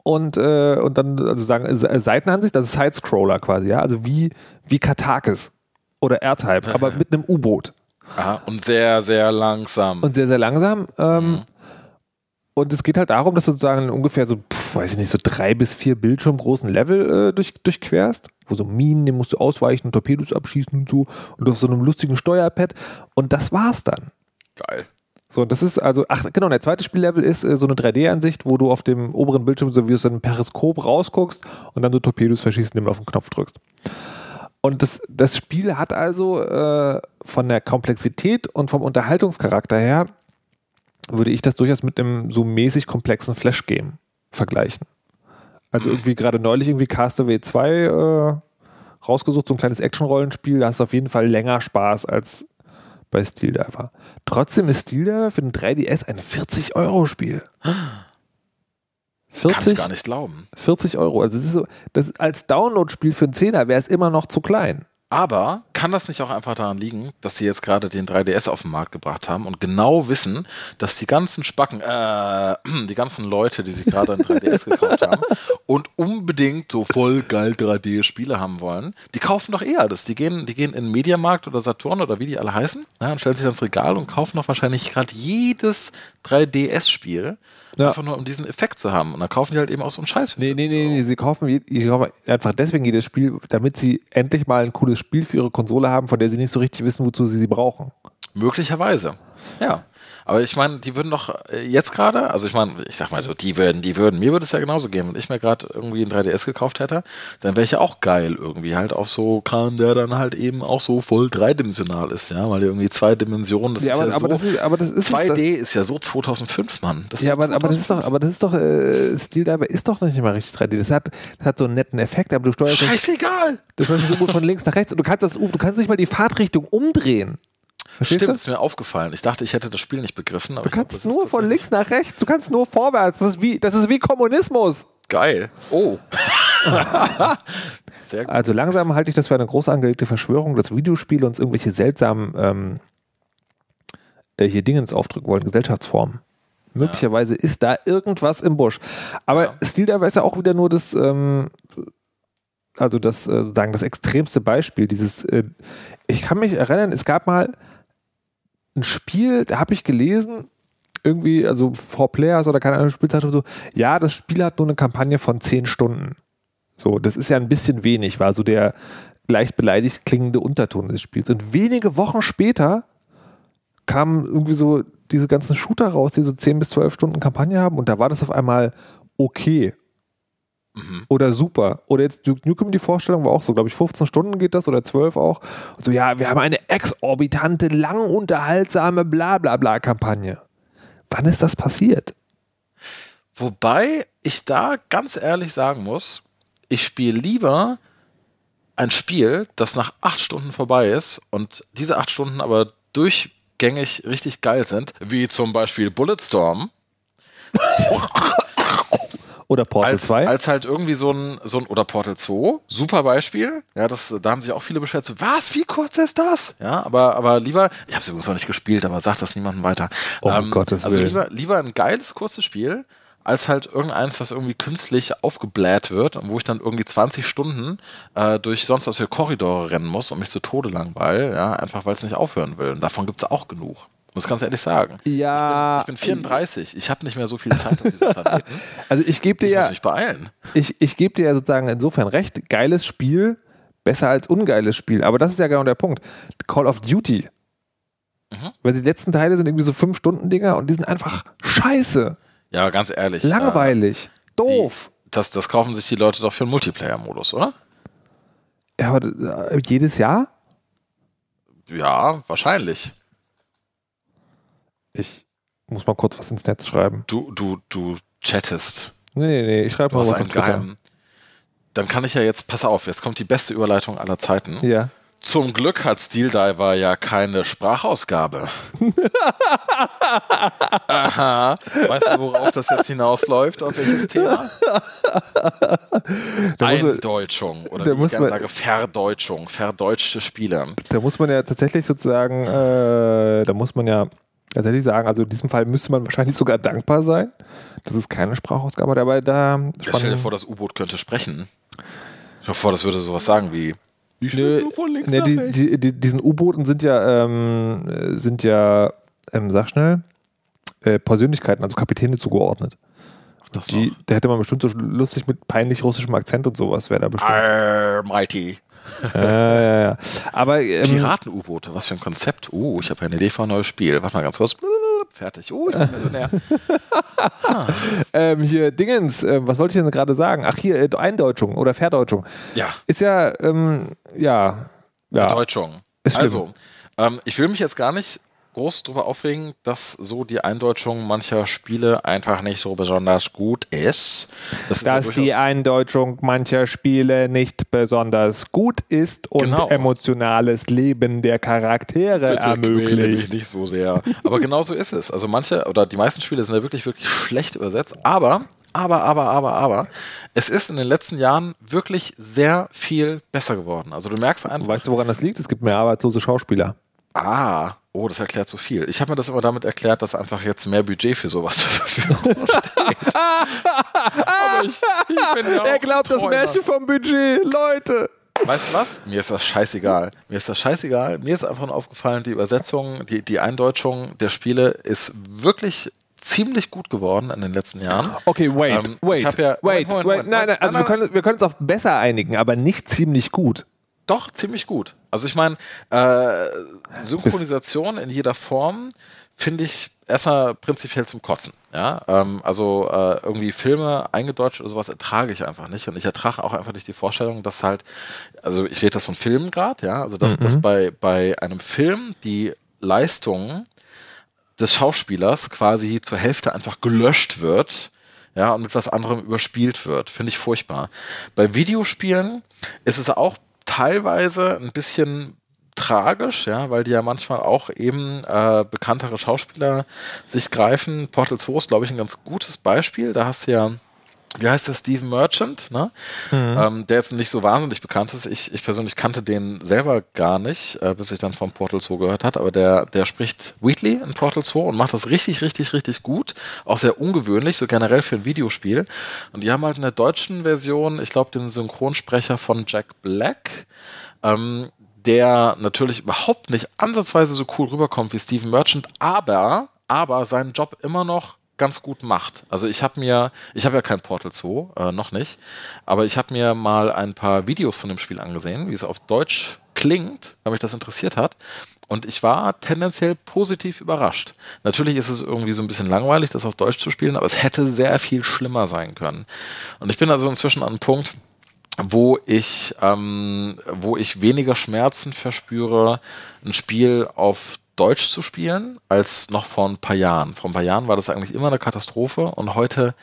B: und, äh, und dann also sagen äh, Seitenansicht, also Sidescroller quasi, ja, also wie, wie Katakis oder R-Type, aber mit einem U-Boot.
A: Aha, und sehr, sehr langsam.
B: Und sehr, sehr langsam. Ähm, mhm. Und es geht halt darum, dass du sozusagen ungefähr so, pff, weiß ich nicht, so drei bis vier Bildschirmgroßen Level äh, durch, durchquerst, wo so Minen, den musst du ausweichen, Torpedos abschießen und so und auf so einem lustigen Steuerpad. Und das war's dann.
A: Geil.
B: So, das ist also, ach genau, der zweite Spiellevel ist äh, so eine 3D-Ansicht, wo du auf dem oberen Bildschirm so wie aus einem Periskop rausguckst und dann du Torpedos verschießt, indem du auf den Knopf drückst. Und das, das Spiel hat also äh, von der Komplexität und vom Unterhaltungscharakter her, würde ich das durchaus mit einem so mäßig komplexen Flash-Game vergleichen. Also irgendwie gerade neulich irgendwie Castaway 2 äh, rausgesucht, so ein kleines Action-Rollenspiel, da hast du auf jeden Fall länger Spaß als bei Steel Diver. Trotzdem ist Steel Diver für den 3DS ein 40-Euro-Spiel.
A: Kann ich
B: 40,
A: gar nicht glauben.
B: 40 Euro. Also das ist so, das als Download-Spiel für einen Zehner wäre es immer noch zu klein.
A: Aber kann das nicht auch einfach daran liegen, dass sie jetzt gerade den 3DS auf den Markt gebracht haben und genau wissen, dass die ganzen Spacken, äh, die ganzen Leute, die sich gerade einen 3DS gekauft haben und unbedingt so voll geil 3D-Spiele haben wollen, die kaufen doch eh alles. Die gehen, die gehen in den Mediamarkt oder Saturn oder wie die alle heißen ja, und stellen sich ins Regal und kaufen doch wahrscheinlich gerade jedes 3DS-Spiel.
B: Ja.
A: Einfach nur um diesen Effekt zu haben. Und dann kaufen die halt eben auch so einen Scheiß.
B: Nee, nee, nee, nee, sie kaufen, kaufen einfach deswegen jedes Spiel, damit sie endlich mal ein cooles Spiel für ihre Konsole haben, von der sie nicht so richtig wissen, wozu sie sie brauchen.
A: Möglicherweise. Ja. Aber ich meine, die würden doch äh, jetzt gerade, also ich meine, ich sag mal so, die würden, die würden, mir würde es ja genauso gehen, wenn ich mir gerade irgendwie ein 3DS gekauft hätte, dann wäre ich ja auch geil irgendwie halt auf so Kran, der dann halt eben auch so voll dreidimensional ist, ja, weil irgendwie zwei Dimensionen, das
B: Ja,
A: ist
B: aber,
A: ja
B: aber,
A: so,
B: das ist, aber das ist
A: 2D ist ja so 2005, Mann. Das
B: Ja, aber, aber das ist doch,
A: 2005.
B: aber das ist doch, äh, Steel Diver ist doch nicht mal richtig 3D. Das hat, das hat so einen netten Effekt, aber du steuerst das,
A: Scheißegal.
B: das steuerst das U-Boot von links nach rechts und du kannst das U, du kannst nicht mal die Fahrtrichtung umdrehen. Verstehst
A: Stimmt,
B: du?
A: ist mir aufgefallen. Ich dachte, ich hätte das Spiel nicht begriffen. Aber
B: Du
A: glaub,
B: kannst
A: ist
B: nur von links nach rechts, du kannst nur vorwärts. Das ist wie, das ist wie Kommunismus.
A: Geil. Oh. Sehr gut.
B: Also langsam halte ich das für eine groß angelegte Verschwörung, dass Videospiele uns irgendwelche seltsamen ähm, äh, hier Dingens aufdrücken wollen, Gesellschaftsformen. Möglicherweise ist da irgendwas im Busch. Aber
A: Ja.
B: Steel Diver ist ja auch wieder nur das, ähm, also das, äh, sozusagen das extremste Beispiel. Dieses, äh, ich kann mich erinnern, es gab mal ein Spiel, da habe ich gelesen, irgendwie, also For Players oder keine Ahnung, Spielzeit oder so, ja, das Spiel hat nur eine Kampagne von 10 Stunden. So, das ist ja ein bisschen wenig, war so der leicht beleidigt klingende Unterton des Spiels. Und wenige Wochen später kamen irgendwie so diese ganzen Shooter raus, die so 10 bis 12 Stunden Kampagne haben und da war das auf einmal okay
A: Mhm.
B: oder super. Oder jetzt Duke Nukem, die Vorstellung war auch so, glaube ich, 15 Stunden geht das oder 12 auch. Und so, ja, wir haben eine exorbitante, lang unterhaltsame Bla-Bla-Bla-Kampagne. Wann ist das passiert?
A: Wobei ich da ganz ehrlich sagen muss, ich spiele lieber ein Spiel, das nach acht Stunden vorbei ist und diese acht Stunden aber durchgängig richtig geil sind, wie zum Beispiel Bulletstorm,
B: Oder Portal
A: als,
B: 2?
A: als halt irgendwie so ein, so ein, oder Portal 2, super Beispiel, ja, das, da haben sich auch viele beschwert, so, was, wie kurz ist das? Ja, aber, aber lieber, ich habe es übrigens noch nicht gespielt, aber sag das niemandem weiter. Ähm,
B: Oh, um Gottes
A: also
B: Willen.
A: lieber, lieber ein geiles, kurzes Spiel, als halt irgendeins, was irgendwie künstlich aufgebläht wird und wo ich dann irgendwie 20 Stunden äh, durch sonst was für Korridore rennen muss und mich zu Tode langweil, ja, einfach weil es nicht aufhören will. Und davon gibt es auch genug. Muss ganz ehrlich sagen.
B: ja,
A: Ich bin 34, ich habe nicht mehr so viel Zeit auf diesem Planeten.
B: also ich gebe dir
A: Ich muss
B: ja,
A: mich beeilen.
B: ich, ich gebe dir ja sozusagen insofern recht, geiles Spiel, besser als ungeiles Spiel. Aber das ist ja genau der Punkt. Call of Duty.
A: Mhm.
B: Weil die letzten Teile sind irgendwie so 5-Stunden-Dinger und die sind einfach scheiße,
A: Ja, ganz ehrlich.
B: langweilig, doof.
A: Äh, das, das kaufen sich die Leute doch für einen Multiplayer-Modus, oder?
B: Ja, aber äh, jedes Jahr?
A: Ja, wahrscheinlich.
B: Ich muss mal kurz was ins Netz schreiben.
A: Du, du, du chattest.
B: Nee, nee, nee, ich schreibe mal was auf Twitter.
A: geheimen. Dann kann ich ja jetzt, pass auf, jetzt kommt die beste Überleitung aller Zeiten.
B: Ja.
A: Zum Glück hat Steel Diver ja keine Sprachausgabe. Aha. Weißt du, worauf das jetzt hinausläuft? Auf welches Thema?
B: Da man,
A: Eindeutschung. Oder
B: da
A: wie ich gerne
B: man-
A: sage, Verdeutschung. Verdeutschte Spiele.
B: da muss man ja tatsächlich sozusagen, äh, da muss man ja tatsächlich sagen, also in diesem Fall müsste man wahrscheinlich sogar dankbar sein, dass es keine Sprachausgabe aber da
A: Ja, stell dir vor, das U-Boot könnte sprechen. Stell dir vor, das würde sowas sagen wie. Ich
B: Nö, ne, die, die, die, diesen U-Booten sind ja, ähm, äh, sind ja, ähm, sag schnell, äh, Persönlichkeiten, also Kapitäne zugeordnet. Die, da hätte man bestimmt so lustig mit peinlich russischem Akzent und sowas, wäre da bestimmt.
A: Almighty.
B: ja, ja, ja. Aber ähm,
A: Piraten-U-Boote, was für ein Konzept. Uh, ich habe ja eine Idee für ein neues Spiel. Warte mal ganz kurz. fertig. Oh, ich bin Millionär.
B: Ähm, hier, Dingens, äh, was wollte ich denn gerade sagen? Ach, hier, äh, Eindeutschung oder Verdeutschung.
A: Ja,
B: Ist ja, ähm, ja, ja.
A: Deutschung.
B: Ist schlimm.
A: also, ähm, ich will mich jetzt gar nicht groß darüber aufregen, dass so die Eindeutschung mancher Spiele einfach nicht so besonders gut ist. Das ist ja
B: dass die Eindeutschung mancher Spiele nicht besonders gut ist und
A: Genau.
B: emotionales Leben der Charaktere
A: Bitte
B: ermöglicht.
A: nicht so sehr. Aber genau so ist es. Also manche oder die meisten Spiele sind ja wirklich, wirklich schlecht übersetzt. Aber, aber, aber, aber, aber, es ist in den letzten Jahren wirklich sehr viel besser geworden. Also du merkst einfach,
B: Weißt du, woran das liegt? Es gibt mehr arbeitslose Schauspieler.
A: Ah, oh, das erklärt so viel. Ich habe mir das immer damit erklärt, dass einfach jetzt mehr Budget für sowas zur Verfügung steht. aber ich, ich bin ja auch
B: er glaubt das. Märchen vom Budget, Leute.
A: Weißt du was? Mir ist das scheißegal. Mir ist das scheißegal. Mir ist einfach nur aufgefallen, die Übersetzung, die, die Eindeutschung der Spiele ist wirklich ziemlich gut geworden in den letzten Jahren.
B: Okay, wait,
A: Ähm,
B: wait,
A: ja-
B: wait,
A: Moment, Moment,
B: wait. Nein, nein, also
A: Nein,
B: wir können, wir können uns auf besser einigen, aber nicht ziemlich gut.
A: Doch, ziemlich gut. Also ich meine, äh, Synchronisation in jeder Form finde ich erstmal prinzipiell zum Kotzen. Ja, ähm, also äh, irgendwie Filme eingedeutscht oder sowas ertrage ich einfach nicht. Und ich ertrage auch einfach nicht die Vorstellung, dass halt, also ich rede das von Filmen gerade, ja, also dass, dass bei, bei einem Film die Leistung des Schauspielers quasi zur Hälfte einfach gelöscht wird, ja, und mit was anderem überspielt wird. Finde ich furchtbar. Bei Videospielen ist es auch teilweise ein bisschen tragisch, ja, weil die ja manchmal auch eben äh, bekanntere Schauspieler sich greifen. Portal 2 ist, glaube ich, ein ganz gutes Beispiel. Da hast du ja wie heißt der, Steven Merchant, ne? Ähm, der jetzt nicht so wahnsinnig bekannt ist. Ich, ich persönlich kannte den selber gar nicht, äh, bis ich dann vom Portal 2 gehört hat, aber der, der spricht Wheatley in Portal 2 und macht das richtig, richtig, richtig gut. Auch sehr ungewöhnlich, so generell für ein Videospiel. Und die haben halt in der deutschen Version, ich glaube, den Synchronsprecher von Jack Black, ähm, der natürlich überhaupt nicht ansatzweise so cool rüberkommt wie Steven Merchant, aber, aber seinen Job immer noch ganz gut macht. Also ich habe mir, ich habe ja kein Portal 2, äh, noch nicht, aber ich habe mir mal ein paar Videos von dem Spiel angesehen, wie es auf Deutsch klingt, weil mich das interessiert hat. Und ich war tendenziell positiv überrascht. Natürlich ist es irgendwie so ein bisschen langweilig, das auf Deutsch zu spielen, aber es hätte sehr viel schlimmer sein können. Und ich bin also inzwischen an einem Punkt, wo ich, ähm, wo ich weniger Schmerzen verspüre, ein Spiel auf Deutsch zu spielen, als noch vor ein paar Jahren. Vor ein paar Jahren war das eigentlich immer eine Katastrophe und heute,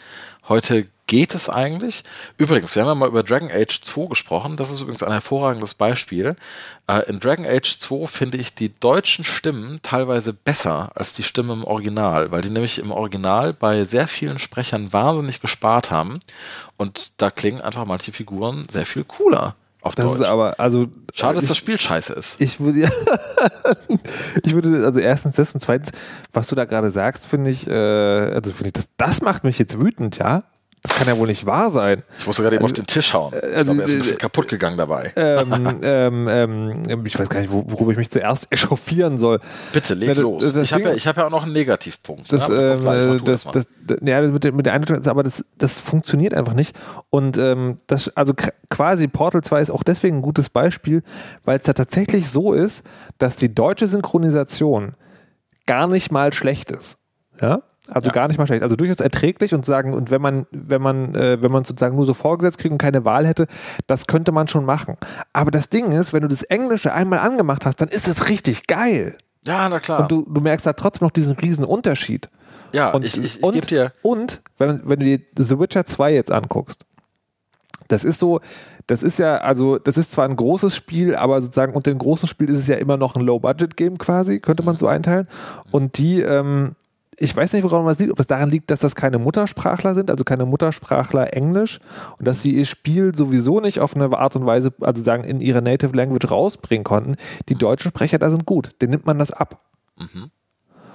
A: heute geht es eigentlich. Übrigens, wir haben ja mal über Dragon Age 2 gesprochen. Das ist übrigens ein hervorragendes Beispiel. Äh, in Dragon Age 2 finde ich die deutschen Stimmen teilweise besser als die Stimmen im Original, weil die nämlich im Original bei sehr vielen Sprechern wahnsinnig gespart haben. Und da klingen einfach manche Figuren sehr viel cooler auf
B: Das
A: Deutsch.
B: ist aber, also.
A: Schade, dass
B: ich,
A: das Spiel scheiße ist.
B: Ich würde, ich würde, also erstens das und zweitens, was du da gerade sagst, finde ich, äh, also finde ich, das, das macht mich jetzt wütend, ja? Das kann ja wohl nicht wahr sein.
A: Ich musste gerade eben auf den Tisch hauen. Ich
B: also,
A: glaube, er ist ein bisschen
B: äh,
A: kaputt gegangen dabei.
B: ähm, ähm, ähm, ich weiß gar nicht, wo- worüber ich mich zuerst echauffieren soll.
A: Bitte, leg
B: Na,
A: los. ich habe ja, ich hab ja auch noch einen Negativpunkt.
B: Das?
A: Aber
B: ähm,
A: gleich,
B: das, das, das, ja, mit, der- mit der Einstellung, aber das, das funktioniert einfach nicht. Und ähm, das, also quasi Portal 2 ist auch deswegen ein gutes Beispiel, weil es ja tatsächlich so ist, dass die deutsche Synchronisation gar nicht mal schlecht ist. Ja? Also
A: Ja.
B: gar nicht mal schlecht. Also durchaus erträglich und sagen, und wenn man, wenn man, äh, wenn man sozusagen nur so vorgesetzt kriegt und keine Wahl hätte, das könnte man schon machen. Aber das Ding ist, wenn du das Englische einmal angemacht hast, dann ist es richtig geil.
A: ja, na klar.
B: Und du, du merkst da trotzdem noch diesen riesen Unterschied.
A: ja,
B: Und,
A: ich, ich, ich
B: und,
A: dir.
B: und wenn, wenn du dir The Witcher 2 jetzt anguckst, das ist so, das ist ja, also, das ist zwar ein großes Spiel, aber sozusagen unter dem großen Spiel ist es ja immer noch ein Low-Budget-Game quasi, könnte man so einteilen. Und die, ähm, ich weiß nicht, woran das liegt, ob es daran liegt, dass das keine Muttersprachler sind, also keine Muttersprachler Englisch und dass sie ihr Spiel sowieso nicht auf eine Art und Weise, also sagen, in ihrer Native Language rausbringen konnten. Die deutschen Sprecher da sind gut, denen nimmt man das ab.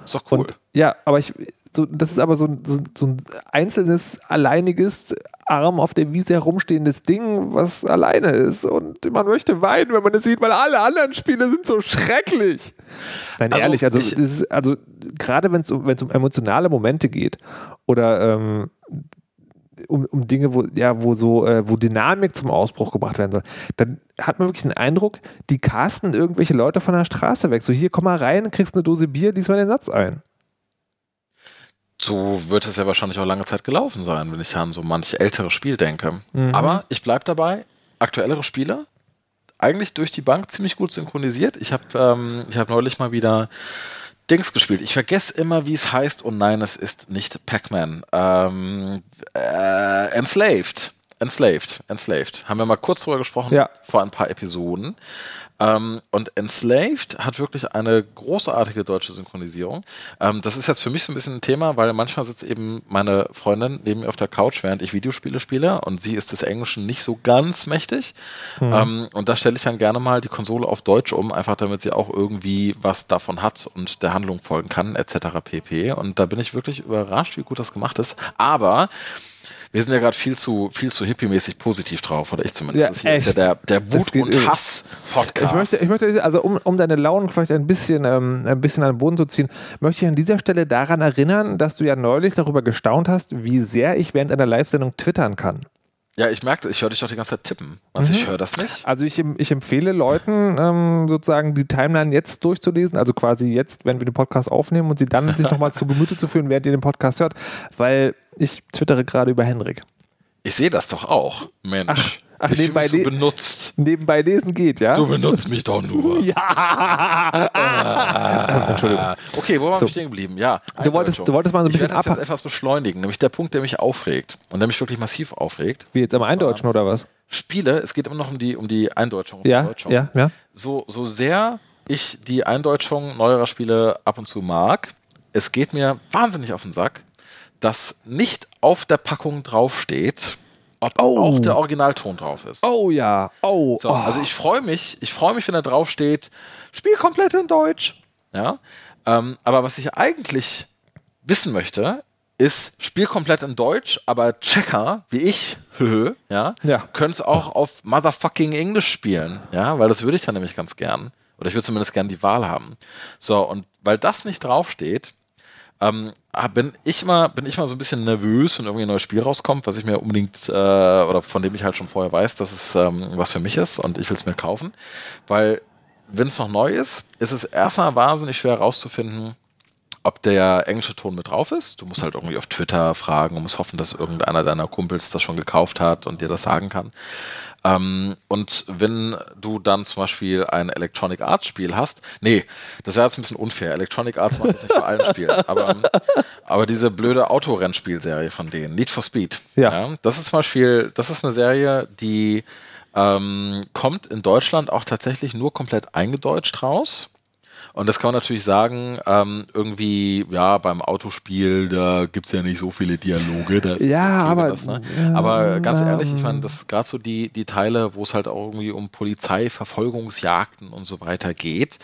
A: Ist doch cool.
B: Und ja, aber ich, so, das ist aber so, so, so ein einzelnes, alleiniges, arm auf der Wiese herumstehendes Ding, was alleine ist. Und man möchte weinen, wenn man es sieht, weil alle anderen Spiele sind so schrecklich. Nein,
A: Also,
B: ehrlich, also, ist, also gerade wenn es um, wenn's um emotionale Momente geht oder ähm, um, um Dinge, wo, ja, wo so, äh, wo Dynamik zum Ausbruch gebracht werden soll, dann hat man wirklich den Eindruck, die casten irgendwelche Leute von der Straße weg. So, hier, komm mal rein, kriegst eine Dose Bier, lies mal den Satz ein.
A: So wird es ja wahrscheinlich auch lange Zeit gelaufen sein, wenn ich an so manch ältere Spiel denke. Mhm. Aber ich bleibe dabei, aktuellere Spiele, eigentlich durch die Bank ziemlich gut synchronisiert. Ich habe ähm, hab neulich mal wieder Dings gespielt. Ich vergesse immer, wie es heißt. Und nein, es ist nicht Pac-Man. Ähm, äh, Enslaved. Enslaved. Enslaved. Haben wir mal kurz drüber gesprochen
B: ja.
A: vor ein paar Episoden. Ähm, und Enslaved hat wirklich eine großartige deutsche Synchronisierung. Ähm, das ist jetzt für mich so ein bisschen ein Thema, weil manchmal sitzt eben meine Freundin neben mir auf der Couch, während ich Videospiele spiele und sie ist des Englischen nicht so ganz mächtig. Mhm. Ähm, und da stelle ich dann gerne mal die Konsole auf Deutsch um, einfach damit sie auch irgendwie was davon hat und der Handlung folgen kann, etc. pp. Und da bin ich wirklich überrascht, wie gut das gemacht ist. Aber wir sind ja gerade viel zu, viel zu hippie-mäßig positiv drauf, oder ich zumindest.
B: Ja,
A: das hier echt. ist ja der, der Wut- und Hass-Podcast.
B: Ich möchte, ich möchte, also um, um deine Launen vielleicht ein bisschen, ähm, ein bisschen an den Boden zu ziehen, möchte ich an dieser Stelle daran erinnern, dass du ja neulich darüber gestaunt hast, wie sehr ich während einer Live-Sendung twittern kann.
A: Ja, ich merke, ich höre dich doch die ganze Zeit tippen. Also mhm. ich höre das nicht.
B: Also ich, ich empfehle Leuten ähm, sozusagen die Timeline jetzt durchzulesen, also quasi jetzt, wenn wir den Podcast aufnehmen und sie dann sich nochmal zu Gemüte zu führen, während ihr den Podcast hört, weil ich twittere gerade über Henrik.
A: Ich sehe das doch auch, Mensch.
B: Ach. Ach, ich nebenbei,
A: so benutzt.
B: nebenbei lesen geht, ja?
A: Du benutzt mich doch nur.
B: ja! Ah. Entschuldigung.
A: Okay, wo waren so. wir stehen geblieben? Ja.
B: Du wolltest, du wolltest mal so ein bisschen
A: ab. etwas beschleunigen, nämlich der Punkt, der mich aufregt und der mich wirklich massiv aufregt.
B: Wie jetzt am Eindeutschen oder was?
A: Spiele, es geht immer noch um die, um die Eindeutschung. Um
B: ja,
A: die
B: ja, ja.
A: So, so sehr ich die Eindeutschung neuerer Spiele ab und zu mag, es geht mir wahnsinnig auf den Sack, dass nicht auf der Packung draufsteht, ob oh. auch der Originalton drauf ist.
B: Oh ja, oh.
A: So, also ich freue mich, ich freue mich, wenn da drauf steht, Spiel komplett in Deutsch. Ja, ähm, aber was ich eigentlich wissen möchte, ist Spiel komplett in Deutsch, aber Checker wie ich, ja,
B: ja.
A: können es auch auf motherfucking Englisch spielen, ja, weil das würde ich dann nämlich ganz gern. Oder ich würde zumindest gern die Wahl haben. So, und weil das nicht draufsteht, ähm, ah, bin ich mal bin ich mal so ein bisschen nervös, wenn irgendwie ein neues Spiel rauskommt, was ich mir unbedingt äh, oder von dem ich halt schon vorher weiß, dass es ähm, was für mich ist und ich will es mir kaufen, weil wenn es noch neu ist, ist es erstmal wahnsinnig schwer herauszufinden, ob der englische Ton mit drauf ist. Du musst halt irgendwie auf Twitter fragen und musst hoffen, dass irgendeiner deiner Kumpels das schon gekauft hat und dir das sagen kann. Ähm, und wenn du dann zum Beispiel ein Electronic Arts Spiel hast, nee, das wäre jetzt ein bisschen unfair. Electronic Arts macht das nicht bei allen Spielen, aber, aber diese blöde Autorennspielserie von denen, Need for Speed,
B: ja.
A: ja. das ist zum Beispiel, das ist eine Serie, die ähm, kommt in Deutschland auch tatsächlich nur komplett eingedeutscht raus. Und das kann man natürlich sagen, ähm, irgendwie, ja, beim Autospiel, da gibt es ja nicht so viele Dialoge.
B: ja, aber,
A: das, ne? aber ganz ehrlich, ich meine, das gerade so die, die Teile, wo es halt auch irgendwie um Polizeiverfolgungsjagden und so weiter geht,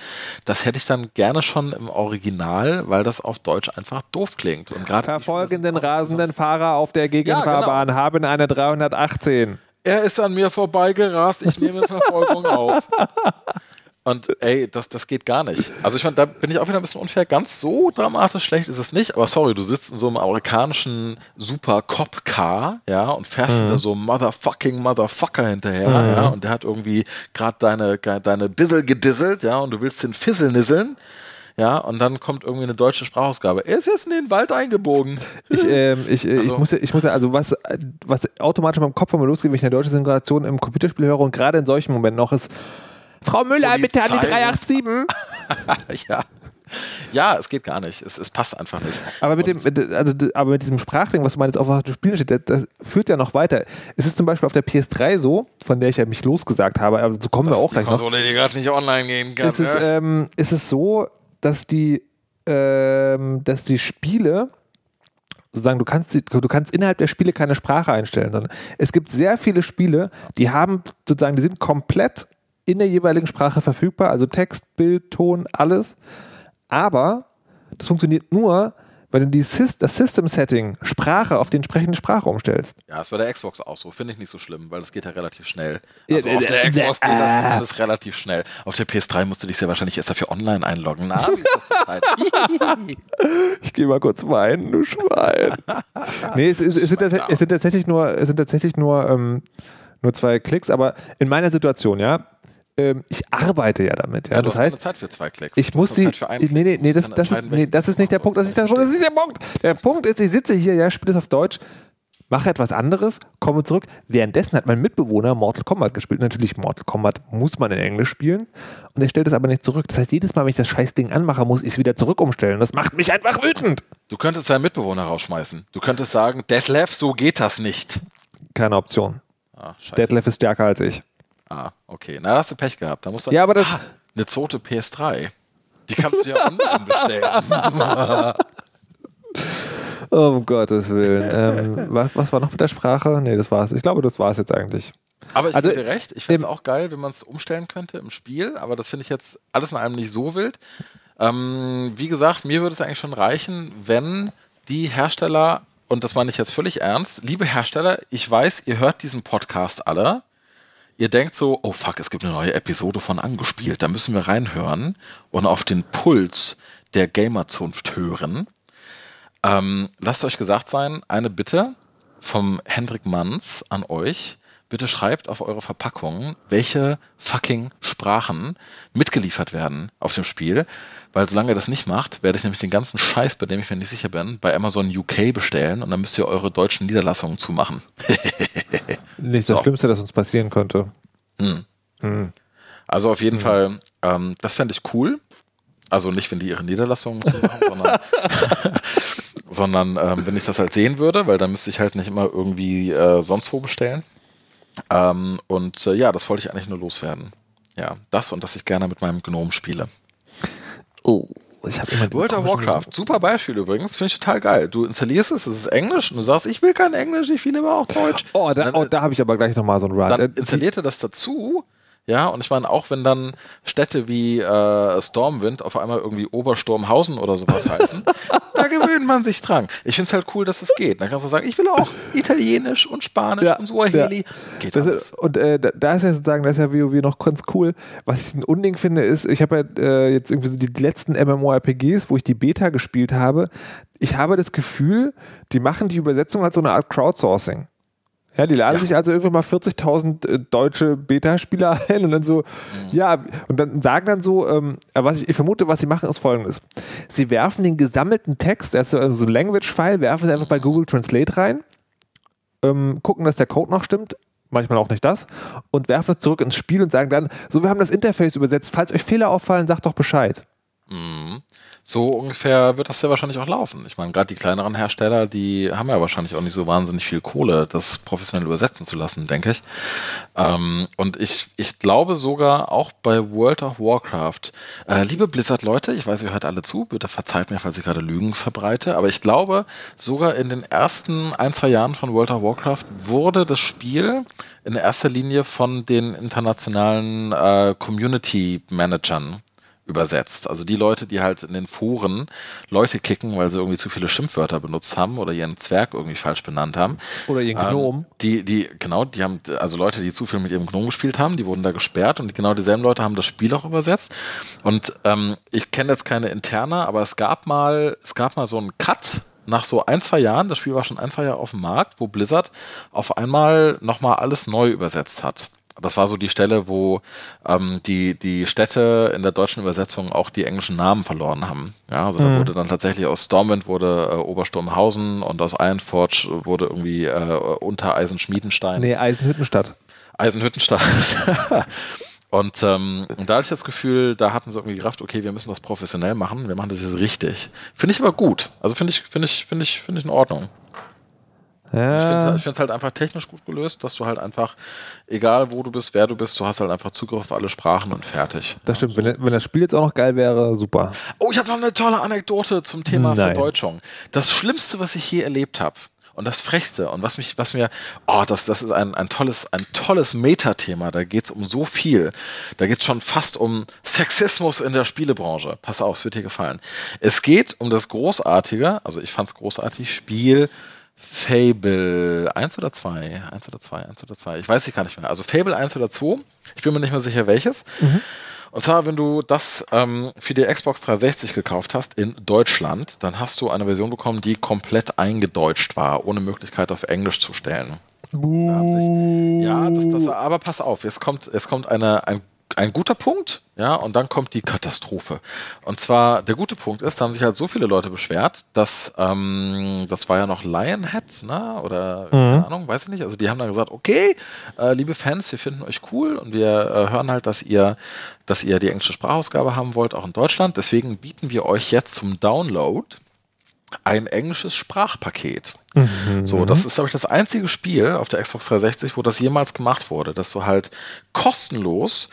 A: das hätte ich dann gerne schon im Original, weil das auf Deutsch einfach doof klingt. Und
B: Verfolgenden rasenden Fahrer auf der Gegenfahrbahn ja, genau. haben eine 318.
A: Er ist an mir vorbeigerast, ich nehme Verfolgung auf. Und ey, das, das geht gar nicht. Also ich meine, da bin ich auch wieder ein bisschen unfair. Ganz so dramatisch schlecht ist es nicht. Aber sorry, du sitzt in so einem amerikanischen Super Cop Car, ja, und fährst mhm. da so Motherfucking Motherfucker hinterher, mhm. ja, und der hat irgendwie gerade deine, deine Bissel gedisselt, ja, und du willst den Fissel nisseln. Ja, und dann kommt irgendwie eine deutsche Sprachausgabe. Er ist jetzt in den Wald eingebogen.
B: Ich, ähm, ich, äh, also, ich, muss, ich muss ja, also was, was automatisch in meinem Kopf immer losgeht, wenn ich eine deutsche Synchronisation im Computerspiel höre und gerade in solchen Momenten noch ist, Frau Müller, Polizei. bitte an die 387.
A: ja. Ja, es geht gar nicht. Es, es passt einfach nicht.
B: Aber mit, dem, also, aber mit diesem Sprachding, was du meinst, auf dem Spiel steht, das, das, führt ja noch weiter. Es ist zum Beispiel auf der PS3 so, von der ich ja mich losgesagt habe, aber so kommen das wir auch gleich
A: Konsole, noch. die gerade nicht online gehen kann.
B: Ist es, ne? ähm, ist es so, dass die, ähm, dass die Spiele sozusagen, du kannst, du kannst innerhalb der Spiele keine Sprache einstellen, sondern es gibt sehr viele Spiele, die haben sozusagen, die sind komplett in der jeweiligen Sprache verfügbar, also Text, Bild, Ton, alles. Aber das funktioniert nur, wenn du die das System-Setting Sprache auf die entsprechende Sprache umstellst.
A: Ja, das war der Xbox auch so. Finde ich nicht so schlimm, weil das geht ja relativ schnell. Also auf der Xbox geht das alles relativ schnell. Auf der PS3 musst du dich ja wahrscheinlich erst dafür online einloggen. Na, wie ist das zurzeit?
B: ich gehe mal kurz weinen, du Schwein. nee, es, es, es, sind, es, sind, tatsächlich nur, es sind tatsächlich nur, ähm, nur zwei Klicks, aber in meiner Situation, ja, ich arbeite ja damit. Ja,
A: Ja, du
B: das heißt,
A: Zeit für zwei Klicks.
B: ich muss die.
A: Einen
B: Nee, nee, nee, das, das, nee, das ist nicht der Punkt. Das ist nicht der Punkt. Das ist nicht der Punkt. Der Punkt ist, ich sitze hier, ja, spiele das auf Deutsch, mache etwas anderes, komme zurück. Währenddessen hat mein Mitbewohner Mortal Kombat gespielt. Natürlich, Mortal Kombat muss man in Englisch spielen. Und er stellt es aber nicht zurück. Das heißt, jedes Mal, wenn ich das scheiß Ding anmache, muss ich es wieder zurück umstellen. Das macht mich einfach wütend.
A: Du könntest deinen Mitbewohner rausschmeißen. Du könntest sagen, Detlef, so geht das nicht.
B: Keine Option.
A: Ah, scheiße.
B: Detlef ist stärker als ich.
A: Ah, okay. Na, da hast du Pech gehabt. Da musst du
B: Ja, aber das.
A: Ah, eine Zote PS3. Die kannst du ja online bestellen.
B: Um Gottes Willen. Ähm, was, was war noch mit der Sprache? Nee, das war's. Ich glaube, das war's jetzt eigentlich.
A: Aber ich
B: Also,
A: gebe dir recht, ich finde es auch geil, wenn man es umstellen könnte im Spiel, aber das finde ich jetzt alles in allem nicht so wild. Ähm, wie gesagt, mir würde es eigentlich schon reichen, wenn die Hersteller, und das meine ich jetzt völlig ernst, liebe Hersteller, ich weiß, ihr hört diesen Podcast alle. Ihr denkt so, oh fuck, es gibt eine neue Episode von Angespielt, da müssen wir reinhören und auf den Puls der Gamerzunft hören. Ähm, lasst euch gesagt sein, eine Bitte vom Hendrik Manns an euch. Bitte schreibt auf eure Verpackungen, welche fucking Sprachen mitgeliefert werden auf dem Spiel. Weil solange ihr das nicht macht, werde ich nämlich den ganzen Scheiß, bei dem ich mir nicht sicher bin, bei Amazon UK bestellen und dann müsst ihr eure deutschen Niederlassungen zumachen.
B: Nicht das
A: So.
B: Schlimmste, das uns passieren könnte.
A: Also auf jeden Fall, ähm, das fände ich cool. Also nicht, wenn die ihre Niederlassungen zumachen, sondern, sondern ähm, wenn ich das halt sehen würde, weil dann müsste ich halt nicht immer irgendwie äh, sonst wo bestellen. Ähm, und äh, ja, das wollte ich eigentlich nur loswerden. Ja, das und dass ich gerne mit meinem Gnome spiele.
B: Oh, ich habe immer
A: World of Warcraft, super Beispiel übrigens, finde ich total geil. Du installierst es, es ist Englisch und du sagst, ich will kein Englisch, ich will aber auch Deutsch.
B: Oh, da, oh, da habe ich aber gleich nochmal so einen Rant.
A: dann
B: Äh,
A: installiert er das dazu. Ja, und ich meine, auch wenn dann Städte wie äh, Stormwind auf einmal irgendwie Obersturmhausen oder sowas heißen, da gewöhnt man sich dran. Ich finde es halt cool, dass es geht. Dann kannst du sagen, ich will auch Italienisch und Spanisch
B: Ja,
A: und Swahili. Geht
B: Das ist, und äh, da, da ist ja sozusagen, das ist ja WoW noch ganz cool. Was ich ein Unding finde, ist, ich habe ja äh, jetzt irgendwie so die letzten MMORPGs, wo ich die Beta gespielt habe. Ich habe das Gefühl, die machen die Übersetzung als so eine Art Crowdsourcing. Ja, die laden
A: Ja.
B: sich also irgendwann mal 40.000 äh, deutsche Beta-Spieler ein und dann so, ja, und dann sagen dann so, ähm, äh, was ich, ich vermute, was sie machen, ist folgendes. Sie werfen den gesammelten Text, also also so ein Language-File, werfen sie einfach bei Google Translate rein ähm, gucken, dass der Code noch stimmt, manchmal auch nicht das, und werfen es zurück ins Spiel und sagen dann, so, wir haben das Interface übersetzt, falls euch Fehler auffallen, sagt doch Bescheid.
A: Mhm. So ungefähr wird das ja wahrscheinlich auch laufen. Ich meine, gerade die kleineren Hersteller, die haben ja wahrscheinlich auch nicht so wahnsinnig viel Kohle, das professionell übersetzen zu lassen, denke ich. Ähm, und ich, ich glaube sogar auch bei World of Warcraft, äh, liebe Blizzard-Leute, ich weiß, ihr hört alle zu, bitte verzeiht mir, falls ich gerade Lügen verbreite, aber ich glaube, sogar in den ersten ein, zwei Jahren von World of Warcraft wurde das Spiel in erster Linie von den internationalen äh, Community-Managern übersetzt. Also die Leute, die halt in den Foren Leute kicken, weil sie irgendwie zu viele Schimpfwörter benutzt haben oder ihren Zwerg irgendwie falsch benannt haben.
B: Oder ihren
A: Ähm,
B: Gnom.
A: die, die, genau, die haben, also Leute, die zu viel mit ihrem Gnome gespielt haben, die wurden da gesperrt und genau dieselben Leute haben das Spiel auch übersetzt. Und ähm, ich kenne jetzt keine Interna, aber es gab mal, es gab mal so einen Cut nach so ein, zwei Jahren, das Spiel war schon ein, zwei Jahre auf dem Markt, wo Blizzard auf einmal nochmal alles neu übersetzt hat. Das war so die Stelle, wo ähm, die, die Städte in der deutschen Übersetzung auch die englischen Namen verloren haben. Ja, also da wurde dann tatsächlich aus Stormwind wurde äh, Obersturmhausen und aus Ironforge wurde irgendwie äh, Untereisen-Schmiedenstein.
B: Nee, Eisenhüttenstadt.
A: Eisenhüttenstadt. und, ähm, und da hatte ich das Gefühl, da hatten sie irgendwie gerafft, okay, wir müssen das professionell machen, wir machen das jetzt richtig. Finde ich aber gut. Also finde ich, finde ich, finde ich, finde ich in Ordnung. Ich
B: Ja,
A: finde es halt einfach technisch gut gelöst, dass du halt einfach, egal wo du bist, wer du bist, du hast halt einfach Zugriff auf alle Sprachen und fertig.
B: das stimmt. Wenn, wenn das Spiel jetzt auch noch geil wäre, super.
A: Oh, ich habe noch eine tolle Anekdote zum Thema
B: Nein.
A: Verdeutschung. Das Schlimmste, was ich je erlebt habe und das Frechste und was mich, was mir, oh, das, das ist ein, ein tolles, ein tolles Metathema. Da geht's um so viel. Da geht's schon fast um Sexismus in der Spielebranche. Pass auf, es wird dir gefallen. Es geht um das großartige, also ich fand's großartig, Spiel Fable 1 oder 2? 1 oder 2, 1 oder 2. Ich weiß ich gar nicht mehr. Also Fable 1 oder 2. Ich bin mir nicht mehr sicher welches. Und zwar, wenn du das ähm, für die Xbox 360 gekauft hast in Deutschland, dann hast du eine Version bekommen, die komplett eingedeutscht war, ohne Möglichkeit auf Englisch zu stellen. Da sich, ja, das, das war, aber pass auf, jetzt kommt, jetzt kommt eine, ein ein guter Punkt, ja, und dann kommt die Katastrophe. Und zwar, der gute Punkt ist, da haben sich halt so viele Leute beschwert, dass, ähm, das war ja noch Lionhead, ne, oder, keine Ahnung, weiß ich nicht, also die haben dann gesagt, okay, äh, liebe Fans, wir finden euch cool und wir äh, hören halt, dass ihr, dass ihr die englische Sprachausgabe haben wollt, auch in Deutschland, deswegen bieten wir euch jetzt zum Download ein englisches Sprachpaket. So, das ist, glaube ich, das einzige Spiel auf der Xbox 360, wo das jemals gemacht wurde, dass du halt kostenlos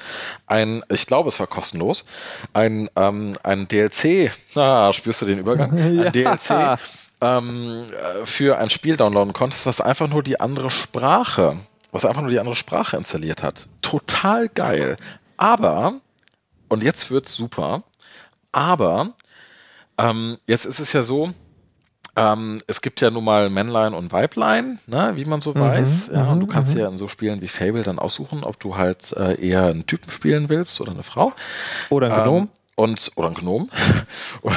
A: ein, ich glaube, es war kostenlos, ein, ähm, ein DLC, na, spürst du den Übergang? Ein DLC ähm, äh, für ein Spiel downloaden konntest, was einfach nur die andere Sprache, was einfach nur die andere Sprache installiert hat. Total geil. Aber, und jetzt wird's super, aber ähm, jetzt ist es ja so, ähm, es gibt ja nun mal Männlein und Weiblein, ne, wie man so weiß. Ja, und du kannst ja in so Spielen wie Fable dann aussuchen, ob du halt äh, eher einen Typen spielen willst oder eine Frau.
B: Oder ein Gnom.
A: Ähm, und, oder ein Gnom.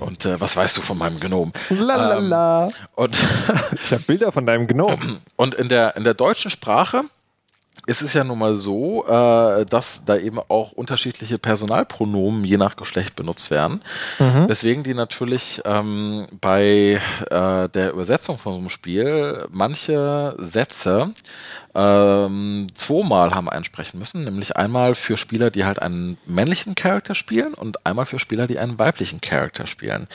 A: und äh, was weißt du von meinem Gnom?
B: Lalala.
A: Ähm, und,
B: ich habe Bilder von deinem Gnom.
A: und in der, in der deutschen Sprache ist es ja nun mal so, äh, dass da eben auch unterschiedliche Personalpronomen je nach Geschlecht benutzt werden. Weswegen die natürlich ähm, bei äh, der Übersetzung von so einem Spiel manche Sätze ähm, zweimal haben einsprechen müssen, nämlich einmal für Spieler, die halt einen männlichen Charakter spielen und einmal für Spieler, die einen weiblichen Charakter spielen.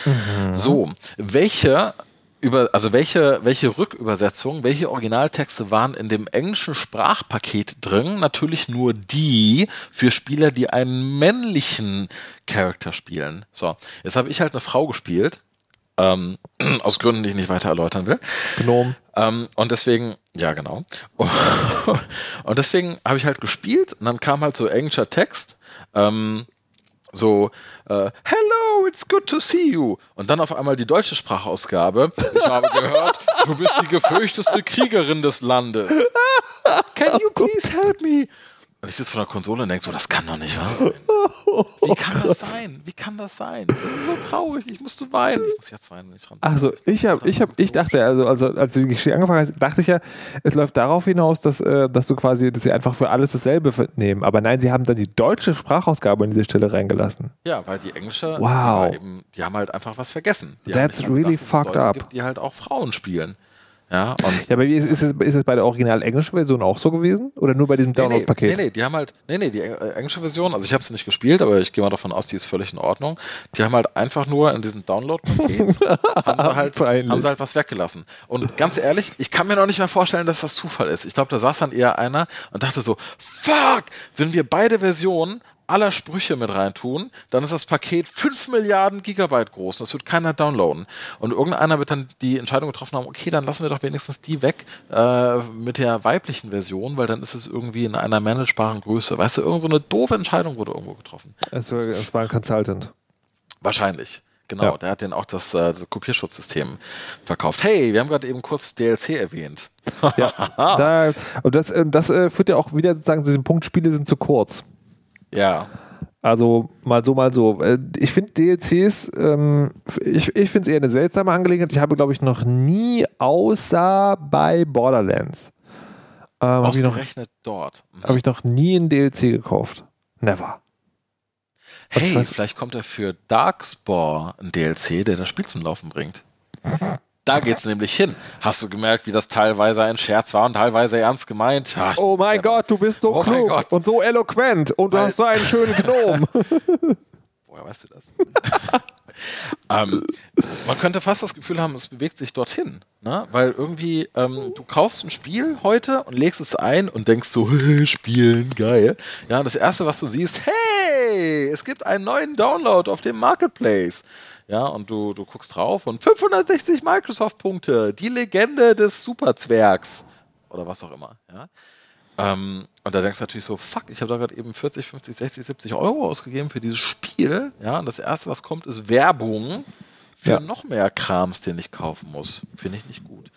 A: So, welche über, also welche, welche Rückübersetzungen, welche Originaltexte waren in dem englischen Sprachpaket drin? Natürlich nur die für Spieler, die einen männlichen Charakter spielen. So, jetzt habe ich halt eine Frau gespielt. Ähm, aus Gründen, die ich nicht weiter erläutern will.
B: Gnom.
A: Ähm, und deswegen, ja, genau. Und deswegen habe ich halt gespielt und dann kam halt so englischer Text. Ähm, so, äh, hello, it's good to see you. Und dann auf einmal die deutsche Sprachausgabe. Ich habe gehört, du bist die gefürchteste Kriegerin des Landes. Can you please help me? Und ich sitze vor der Konsole und denke so, das kann doch nicht wahr sein. Wie kann das sein? Wie kann das sein? Das ist so traurig. Ich musste weinen. Ich muss jetzt weinen, wenn ich denke.
B: Also ich habe, ich habe, ich dachte, also, also als du die Geschichte angefangen hast, dachte ich ja, es läuft darauf hinaus, dass, äh, dass du quasi, dass sie einfach für alles dasselbe nehmen. Aber nein, sie haben dann die deutsche Sprachausgabe an diese Stelle reingelassen.
A: Ja, weil die englische,
B: Wow.
A: die, war eben, die haben halt einfach was vergessen. Die
B: That's really
A: es
B: fucked up.
A: Gibt, die halt auch Frauen spielen. Ja, und
B: Ja, aber wie ist, ist, es, ist es bei der original englischen Version auch so gewesen? Oder nur bei diesem
A: Nee, nee,
B: Download-Paket?
A: nee, nee, die haben halt, nee, nee, die äh, englische Version, also ich habe sie nicht gespielt, aber ich gehe mal davon aus, die ist völlig in Ordnung. Die haben halt einfach nur in diesem Download-Paket haben, sie halt, haben sie halt was weggelassen. Und ganz ehrlich, ich kann mir noch nicht mehr vorstellen, dass das Zufall ist. Ich glaube, da saß dann eher einer und dachte so, fuck, wenn wir beide Versionen aller Sprüche mit reintun, dann ist das Paket 5 Milliarden Gigabyte groß und das wird keiner downloaden. Und irgendeiner wird dann die Entscheidung getroffen haben, okay, dann lassen wir doch wenigstens die weg äh, mit der weiblichen Version, weil dann ist es irgendwie in einer managebaren Größe. Weißt du, irgend so eine doofe Entscheidung wurde irgendwo getroffen.
B: Es, war, es war ein Consultant.
A: Wahrscheinlich. Genau,
B: Ja.
A: der hat den auch das, äh, das Kopierschutzsystem verkauft. Hey, wir haben gerade eben kurz DLC erwähnt.
B: Ja, da, und das, äh, das äh, führt ja auch wieder sozusagen zu diesem Punkt, Spiele sind zu kurz.
A: Ja.
B: Also mal so, mal so. Äh, Ich finde DLCs, ähm, ich, ich finde es eher eine seltsame Angelegenheit. Ich habe, glaube ich, noch nie, außer bei Borderlands, ähm, habe ich, noch-
A: Ausgerechnet dort. Mhm.
B: hab ich noch nie ein DLC gekauft. Never.
A: Hey,
B: weiß-
A: vielleicht kommt er für Darkspore ein DLC, der das Spiel zum Laufen bringt. Da geht's nämlich hin. Hast du gemerkt, wie das teilweise ein Scherz war und teilweise ernst gemeint? Ja, ich
B: Oh mein
A: ja-
B: Gott, du bist so
A: Oh
B: klug und so eloquent und du
A: Weil-
B: hast so einen schönen Gnom.
A: Woher weißt du das? ähm, man könnte fast das Gefühl haben, es bewegt sich dorthin. Ne? Weil irgendwie, ähm, du kaufst ein Spiel heute und legst es ein und denkst so, spielen, geil. Ja, das erste, was du siehst, hey, es gibt einen neuen Download auf dem Marketplace. Ja, und du, du guckst drauf und 560 Microsoft-Punkte, die Legende des Superzwergs. Oder was auch immer. Ja. Ähm, und da denkst du natürlich so, fuck, ich habe da gerade eben 40, 50, 60, 70 Euro ausgegeben für dieses Spiel. Ja, und das erste, was kommt, ist Werbung für
B: Ja.
A: noch mehr Krams, den ich kaufen muss. Finde ich nicht gut.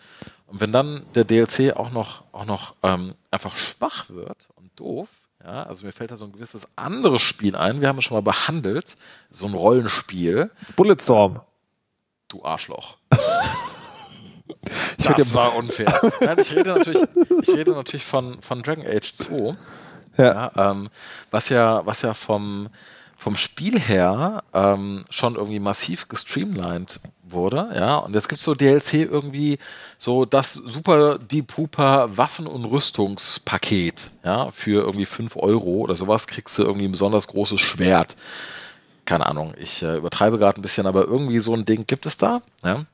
A: Und wenn dann der DLC auch noch, auch noch ähm, einfach schwach wird und doof, ja, also mir fällt da so ein gewisses anderes Spiel ein, wir haben es schon mal behandelt, so ein Rollenspiel,
B: Bulletstorm.
A: du Arschloch.
B: Ich
A: das war unfair. Nein, ich rede natürlich, ich rede natürlich von, von Dragon Age 2. Ja. ähm, was ja, was ja vom, vom Spiel her ähm, schon irgendwie massiv gestreamlined wurde, ja, und jetzt gibt es so DLC irgendwie so das super Deep Hooper Waffen- und Rüstungspaket, ja, für irgendwie 5 Euro oder sowas kriegst du irgendwie ein besonders großes Schwert. Keine Ahnung, ich äh, übertreibe gerade ein bisschen, aber irgendwie so ein Ding gibt es da, ja.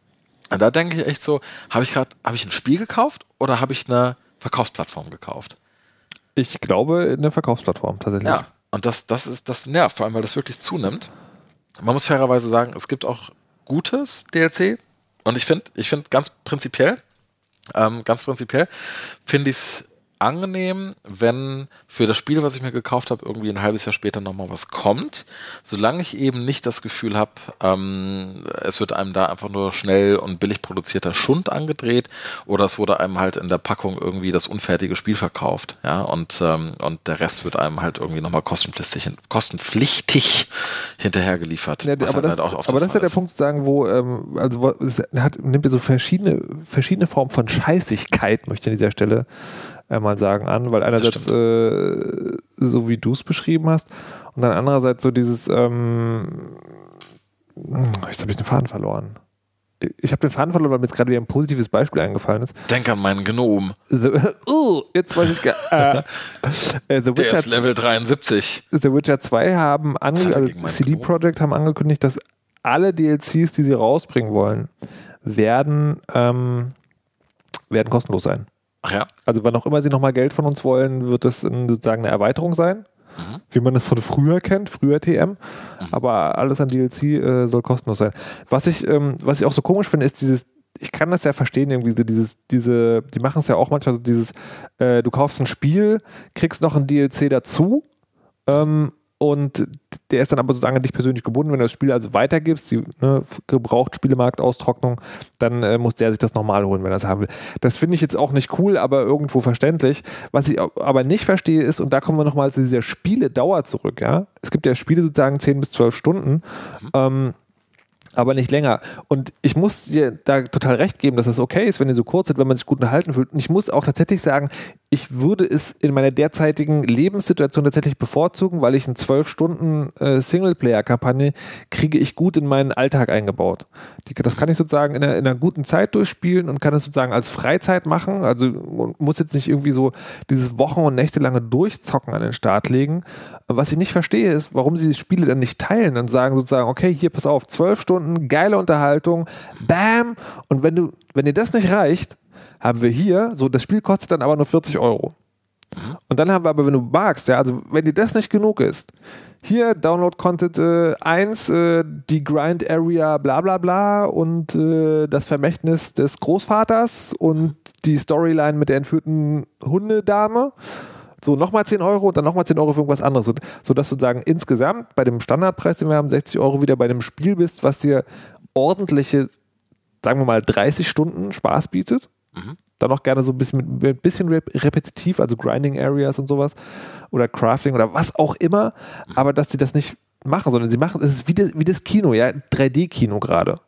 A: Und da denke ich echt so, habe ich gerade, habe ich ein Spiel gekauft oder habe ich eine Verkaufsplattform gekauft?
B: Ich glaube, eine Verkaufsplattform tatsächlich.
A: Ja, und das, das ist das nervt, vor allem, weil das wirklich zunimmt. Man muss fairerweise sagen, es gibt auch gutes DLC. Und ich finde, ich finde ganz prinzipiell, ähm, ganz prinzipiell, finde ich es angenehm, wenn für das Spiel, was ich mir gekauft habe, irgendwie ein halbes Jahr später nochmal was kommt, solange ich eben nicht das Gefühl habe, ähm, es wird einem da einfach nur schnell und billig produzierter Schund angedreht oder es wurde einem halt in der Packung irgendwie das unfertige Spiel verkauft, ja, und, ähm, und der Rest wird einem halt irgendwie nochmal kostenpflichtig, kostenpflichtig hinterher geliefert.
B: Ja, aber, halt das, halt aber das, ist ja der Punkt zu sagen, wo, ähm, also wo, es hat, nimmt ja so verschiedene, verschiedene Formen von Scheißigkeit, möchte ich an dieser Stelle äh, mal sagen, an, weil einerseits äh, so wie du es beschrieben hast und dann andererseits so dieses, ähm, jetzt habe ich den Faden verloren. Ich habe den Faden verloren, weil mir jetzt gerade wieder ein positives Beispiel eingefallen ist.
A: Denk an meinen Gnom.
B: The, uh, jetzt weiß ich äh,
A: äh, The Witcher Der ist Level 73.
B: The Witcher 2 haben ange also CD Projekt haben angekündigt, dass alle DLCs, die sie rausbringen wollen, werden, ähm, werden kostenlos sein.
A: Ach ja.
B: Also wann auch immer sie nochmal Geld von uns wollen, wird das sozusagen eine Erweiterung sein. Mhm. Wie man es von früher kennt, früher TM. Mhm. Aber alles an DLC äh, soll kostenlos sein. Was ich, ähm, was ich auch so komisch finde, ist dieses, ich kann das ja verstehen, irgendwie so dieses, diese, die machen es ja auch manchmal so dieses, äh, du kaufst ein Spiel, kriegst noch ein DLC dazu ähm, und der ist dann aber sozusagen an dich persönlich gebunden. Wenn du das Spiel also weitergibst, die ne, Gebraucht-Spielemarkt-Austrocknung, dann äh, muss der sich das nochmal holen, wenn er es haben will. Das finde ich jetzt auch nicht cool, aber irgendwo verständlich. Was ich aber nicht verstehe ist, und da kommen wir nochmal zu dieser Spieledauer zurück, ja. Es gibt ja Spiele sozusagen 10 bis 12 Stunden. Mhm. Ähm, aber nicht länger. Und ich muss dir da total recht geben, dass das okay ist, wenn die so kurz sind, wenn man sich gut unterhalten fühlt. Und ich muss auch tatsächlich sagen, ich würde es in meiner derzeitigen Lebenssituation tatsächlich bevorzugen, weil ich eine zwölf Stunden äh, Singleplayer-Kampagne kriege ich gut in meinen Alltag eingebaut. Die, das kann ich sozusagen in einer, in einer, guten Zeit durchspielen und kann es sozusagen als Freizeit machen. Also muss jetzt nicht irgendwie so dieses Wochen- und Nächtelange Durchzocken an den Start legen. Was ich nicht verstehe, ist, warum sie die Spiele dann nicht teilen und sagen sozusagen, okay, hier, pass auf, zwölf Stunden, geile Unterhaltung, bam. Und wenn du, wenn dir das nicht reicht, haben wir hier, so das Spiel kostet dann aber nur 40 Euro. Und dann haben wir aber, wenn du magst, ja, also wenn dir das nicht genug ist, hier Download Content äh, 1, äh, die Grind Area, bla bla bla und äh, das Vermächtnis des Großvaters und die Storyline mit der entführten Hundedame. So, nochmal 10 Euro und dann nochmal 10 Euro für irgendwas anderes. Sodass sozusagen insgesamt bei dem Standardpreis, den wir haben, 60 Euro wieder bei einem Spiel bist, was dir ordentliche, sagen wir mal, 30 Stunden Spaß bietet. Mhm. Dann auch gerne so ein bisschen, mit, bisschen repetitiv, also Grinding Areas und sowas. Oder Crafting oder was auch immer. Mhm. Aber dass sie das nicht machen, sondern sie machen, es ist wie das, wie das Kino, ja,
A: 3D-Kino
B: gerade.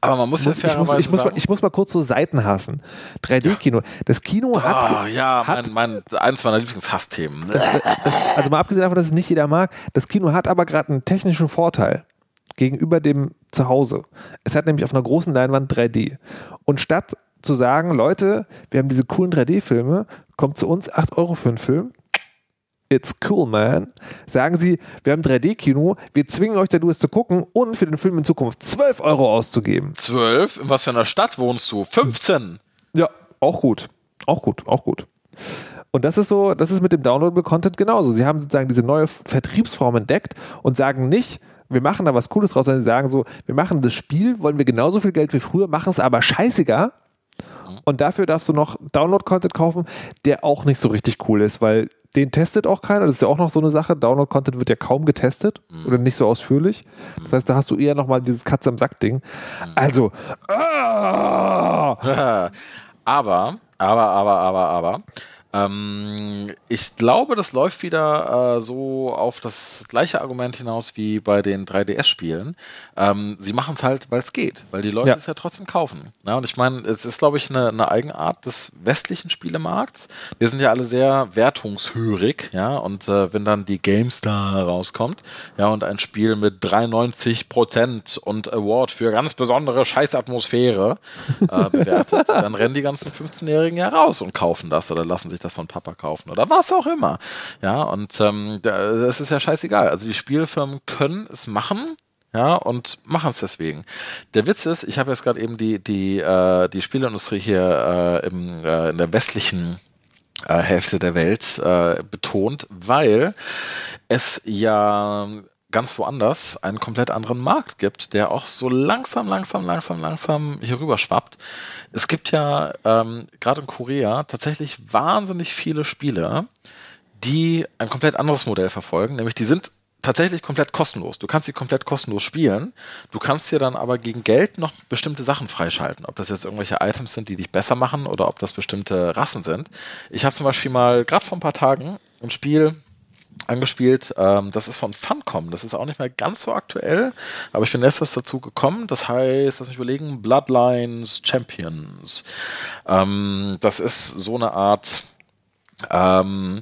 A: Aber man muss ja
B: ich, muss, ich, muss mal, ich muss mal kurz so Seiten hassen. 3D-Kino. Das Kino oh, hat.
A: Ja, hat, mein, mein, eins meiner Lieblingshassthemen.
B: Das, das, also mal abgesehen davon, dass es nicht jeder mag, das Kino hat aber gerade einen technischen Vorteil gegenüber dem Zuhause. Es hat nämlich auf einer großen Leinwand 3D. Und statt zu sagen, Leute, wir haben diese coolen 3D-Filme, kommt zu uns 8 Euro für einen Film. It's cool, man. Sagen sie, wir haben 3D-Kino, wir zwingen euch dadurch es zu gucken und für den Film in Zukunft 12 Euro auszugeben.
A: 12? In was für einer Stadt wohnst du? 15?
B: Ja, auch gut. Auch gut, auch gut. Und das ist so, das ist mit dem Downloadable Content genauso. Sie haben sozusagen diese neue Vertriebsform entdeckt und sagen nicht, wir machen da was Cooles draus, sondern sie sagen so, wir machen das Spiel, wollen wir genauso viel Geld wie früher, machen es aber scheißiger, und dafür darfst du noch Download-Content kaufen, der auch nicht so richtig cool ist, weil den testet auch keiner. Das ist ja auch noch so eine Sache. Download-Content wird ja kaum getestet mhm. oder nicht so ausführlich. Das heißt, da hast du eher nochmal dieses Katz am Sack-Ding. Mhm. Also, ah!
A: aber, aber, aber, aber, aber, Ähm, ich glaube, das läuft wieder äh, so auf das gleiche Argument hinaus wie bei den 3DS-Spielen. Ähm, sie machen es halt, weil es geht, weil die Leute
B: Ja.
A: es ja trotzdem kaufen. Ja, und ich meine, es ist, glaube ich, eine, eine Eigenart des westlichen Spielemarkts. Wir sind ja alle sehr wertungshörig, ja, und äh, wenn dann die GameStar rauskommt, ja, und ein Spiel mit 93 Prozent und Award für ganz besondere Scheißatmosphäre äh, bewertet, dann rennen die ganzen 15-Jährigen ja raus und kaufen das oder lassen sich das von Papa kaufen oder was auch immer. Ja, und ähm, da- das ist ja scheißegal. Also die Spielfirmen können es machen, ja, und machen es deswegen. Der Witz ist, ich habe jetzt gerade eben die, die, äh, die Spieleindustrie hier äh, im, äh, in der westlichen äh, Hälfte der Welt äh, betont, weil es ja ganz woanders einen komplett anderen Markt gibt, der auch so langsam, langsam, langsam, langsam hier rüber schwappt. Es gibt ja ähm, gerade in Korea tatsächlich wahnsinnig viele Spiele, die ein komplett anderes Modell verfolgen, nämlich die sind tatsächlich komplett kostenlos. Du kannst sie komplett kostenlos spielen. Du kannst dir dann aber gegen Geld noch bestimmte Sachen freischalten. Ob das jetzt irgendwelche Items sind, die dich besser machen oder ob das bestimmte Rassen sind. Ich habe zum Beispiel mal gerade vor ein paar Tagen ein Spiel angespielt. Ähm, das ist von Funcom. Das ist auch nicht mehr ganz so aktuell, aber ich bin letztens dazu gekommen. Das heißt, lass mich überlegen, Bloodlines Champions. Ähm, das ist so eine Art ähm,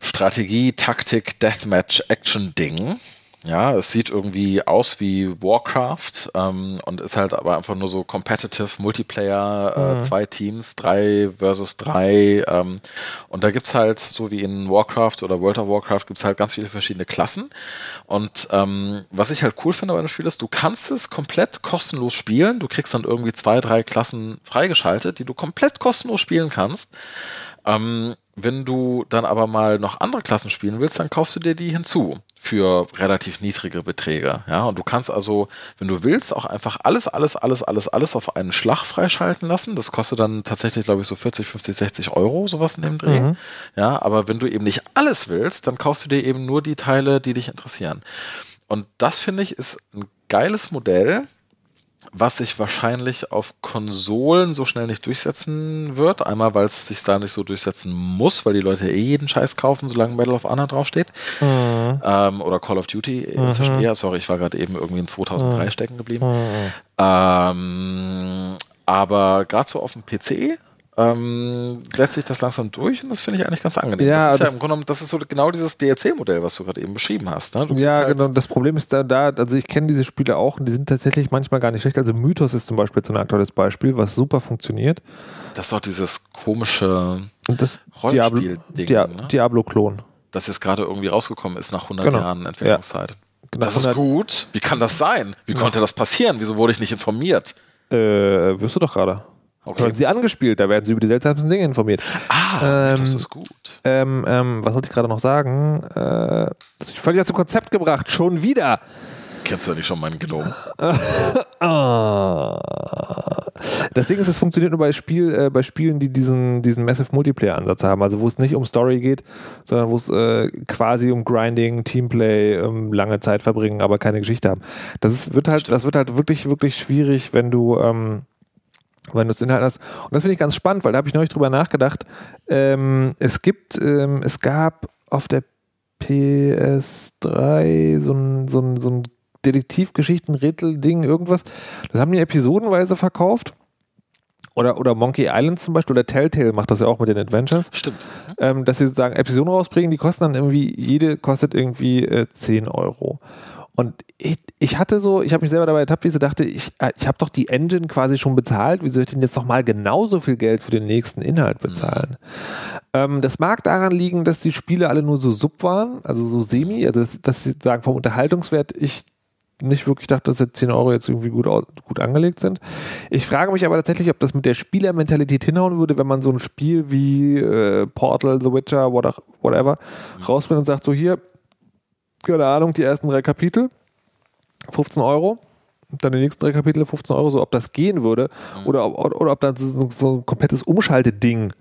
A: Strategie, Taktik, Deathmatch, Action-Ding. Ja, es sieht irgendwie aus wie Warcraft ähm, und ist halt aber einfach nur so competitive Multiplayer, äh, zwei Teams, drei versus drei. Ähm, und da gibt's halt, so wie in Warcraft oder World of Warcraft, gibt's halt ganz viele verschiedene Klassen. Und ähm, was ich halt cool finde bei dem Spiel ist, du kannst es komplett kostenlos spielen. Du kriegst dann irgendwie zwei, drei Klassen freigeschaltet, die du komplett kostenlos spielen kannst. Ähm, wenn du dann aber mal noch andere Klassen spielen willst, dann kaufst du dir die hinzu für relativ niedrige Beträge. Ja, und du kannst also, wenn du willst, auch einfach alles, alles, alles, alles, alles auf einen Schlag freischalten lassen. Das kostet dann tatsächlich, glaube ich, so 40, 50, 60 Euro, sowas in dem Dreh.
B: Mhm.
A: Ja, aber wenn du eben nicht alles willst, dann kaufst du dir eben nur die Teile, die dich interessieren. Und das finde ich ist ein geiles Modell, was sich wahrscheinlich auf Konsolen so schnell nicht durchsetzen wird. Einmal, weil es sich da nicht so durchsetzen muss, weil die Leute eh jeden Scheiß kaufen, solange Medal of Honor draufsteht. Ähm, oder Call of Duty inzwischen eher. Sorry, ich war gerade eben irgendwie in 2003 stecken geblieben. Ähm, aber gerade so auf dem PC ähm, setzt sich das langsam durch und das finde ich eigentlich ganz angenehm.
B: Ja,
A: das ist ja
B: das-
A: im Grunde genommen, das ist so genau dieses DLC-Modell, was du gerade eben beschrieben hast. Ne?
B: Ja,
A: halt-
B: genau. Das Problem ist da, da also ich kenne diese Spiele auch und die sind tatsächlich manchmal gar nicht schlecht. Also Mythos ist zum Beispiel so ein aktuelles Beispiel, was super funktioniert.
A: Das ist doch dieses komische
B: Diablo,
A: Rollenspiel-Ding,
B: Dia
A: ne?
B: Diablo-Klon.
A: das jetzt gerade irgendwie rausgekommen ist nach 100
B: Genau.
A: Jahren Entwicklungszeit.
B: Genau,
A: Das ist
B: 100
A: gut. Wie kann das sein? Wie konnte das passieren? Wieso wurde ich nicht informiert?
B: Äh, wirst du doch gerade.
A: Okay.
B: Hören Sie angespielt, da werden Sie über die seltsamsten Dinge informiert.
A: Ah,
B: Ähm,
A: das ist gut.
B: Ähm, ähm, was wollte ich gerade noch sagen? Äh, ich völlig aus dem Konzept gebracht, schon wieder.
A: Kennst du ja nicht schon meinen Gnome?
B: Ah. Das Ding ist, es funktioniert nur bei, Spiel, äh, bei Spielen, die diesen, diesen Massive Multiplayer-Ansatz haben. Also wo es nicht um Story geht, sondern wo es äh, quasi um Grinding, Teamplay, ähm, lange Zeit verbringen, aber keine Geschichte haben. Das ist, wird halt, das wird halt wirklich, wirklich schwierig, wenn du, ähm, wenn du es Inhalt hast. Und das finde ich ganz spannend, weil da habe ich neulich drüber nachgedacht. Ähm, es gibt, ähm, es gab auf der PS3 so ein, so ein, so ein Detektivgeschichten, Rätsel-Ding, irgendwas. Das haben die episodenweise verkauft. Oder, oder Monkey Island zum Beispiel, oder Telltale macht das ja auch mit den Adventures,
A: Stimmt.
B: ähm, dass sie sozusagen Episoden rausbringen, die kosten dann irgendwie, jede kostet irgendwie äh, 10 Euro. Und ich, ich hatte so, ich habe mich selber dabei ertappt, wie ich so dachte, ich, äh, ich habe doch die Engine quasi schon bezahlt, wie soll ich denn jetzt nochmal genauso viel Geld für den nächsten Inhalt bezahlen? Ähm, das mag daran liegen, dass die Spiele alle nur so sub waren, also so semi, also dass, dass sie sagen, vom Unterhaltungswert ich nicht wirklich dachte, dass jetzt 10 Euro jetzt irgendwie gut, gut angelegt sind. Ich frage mich aber tatsächlich, ob das mit der Spielermentalität hinhauen würde, wenn man so ein Spiel wie äh, Portal, The Witcher, what- whatever, rausbringt und sagt, so hier, keine Ahnung, die ersten drei Kapitel, 15 Euro, dann die nächsten drei Kapitel 15 Euro, so ob das gehen würde oder, ob, oder ob da so, so ein komplettes Umschalteding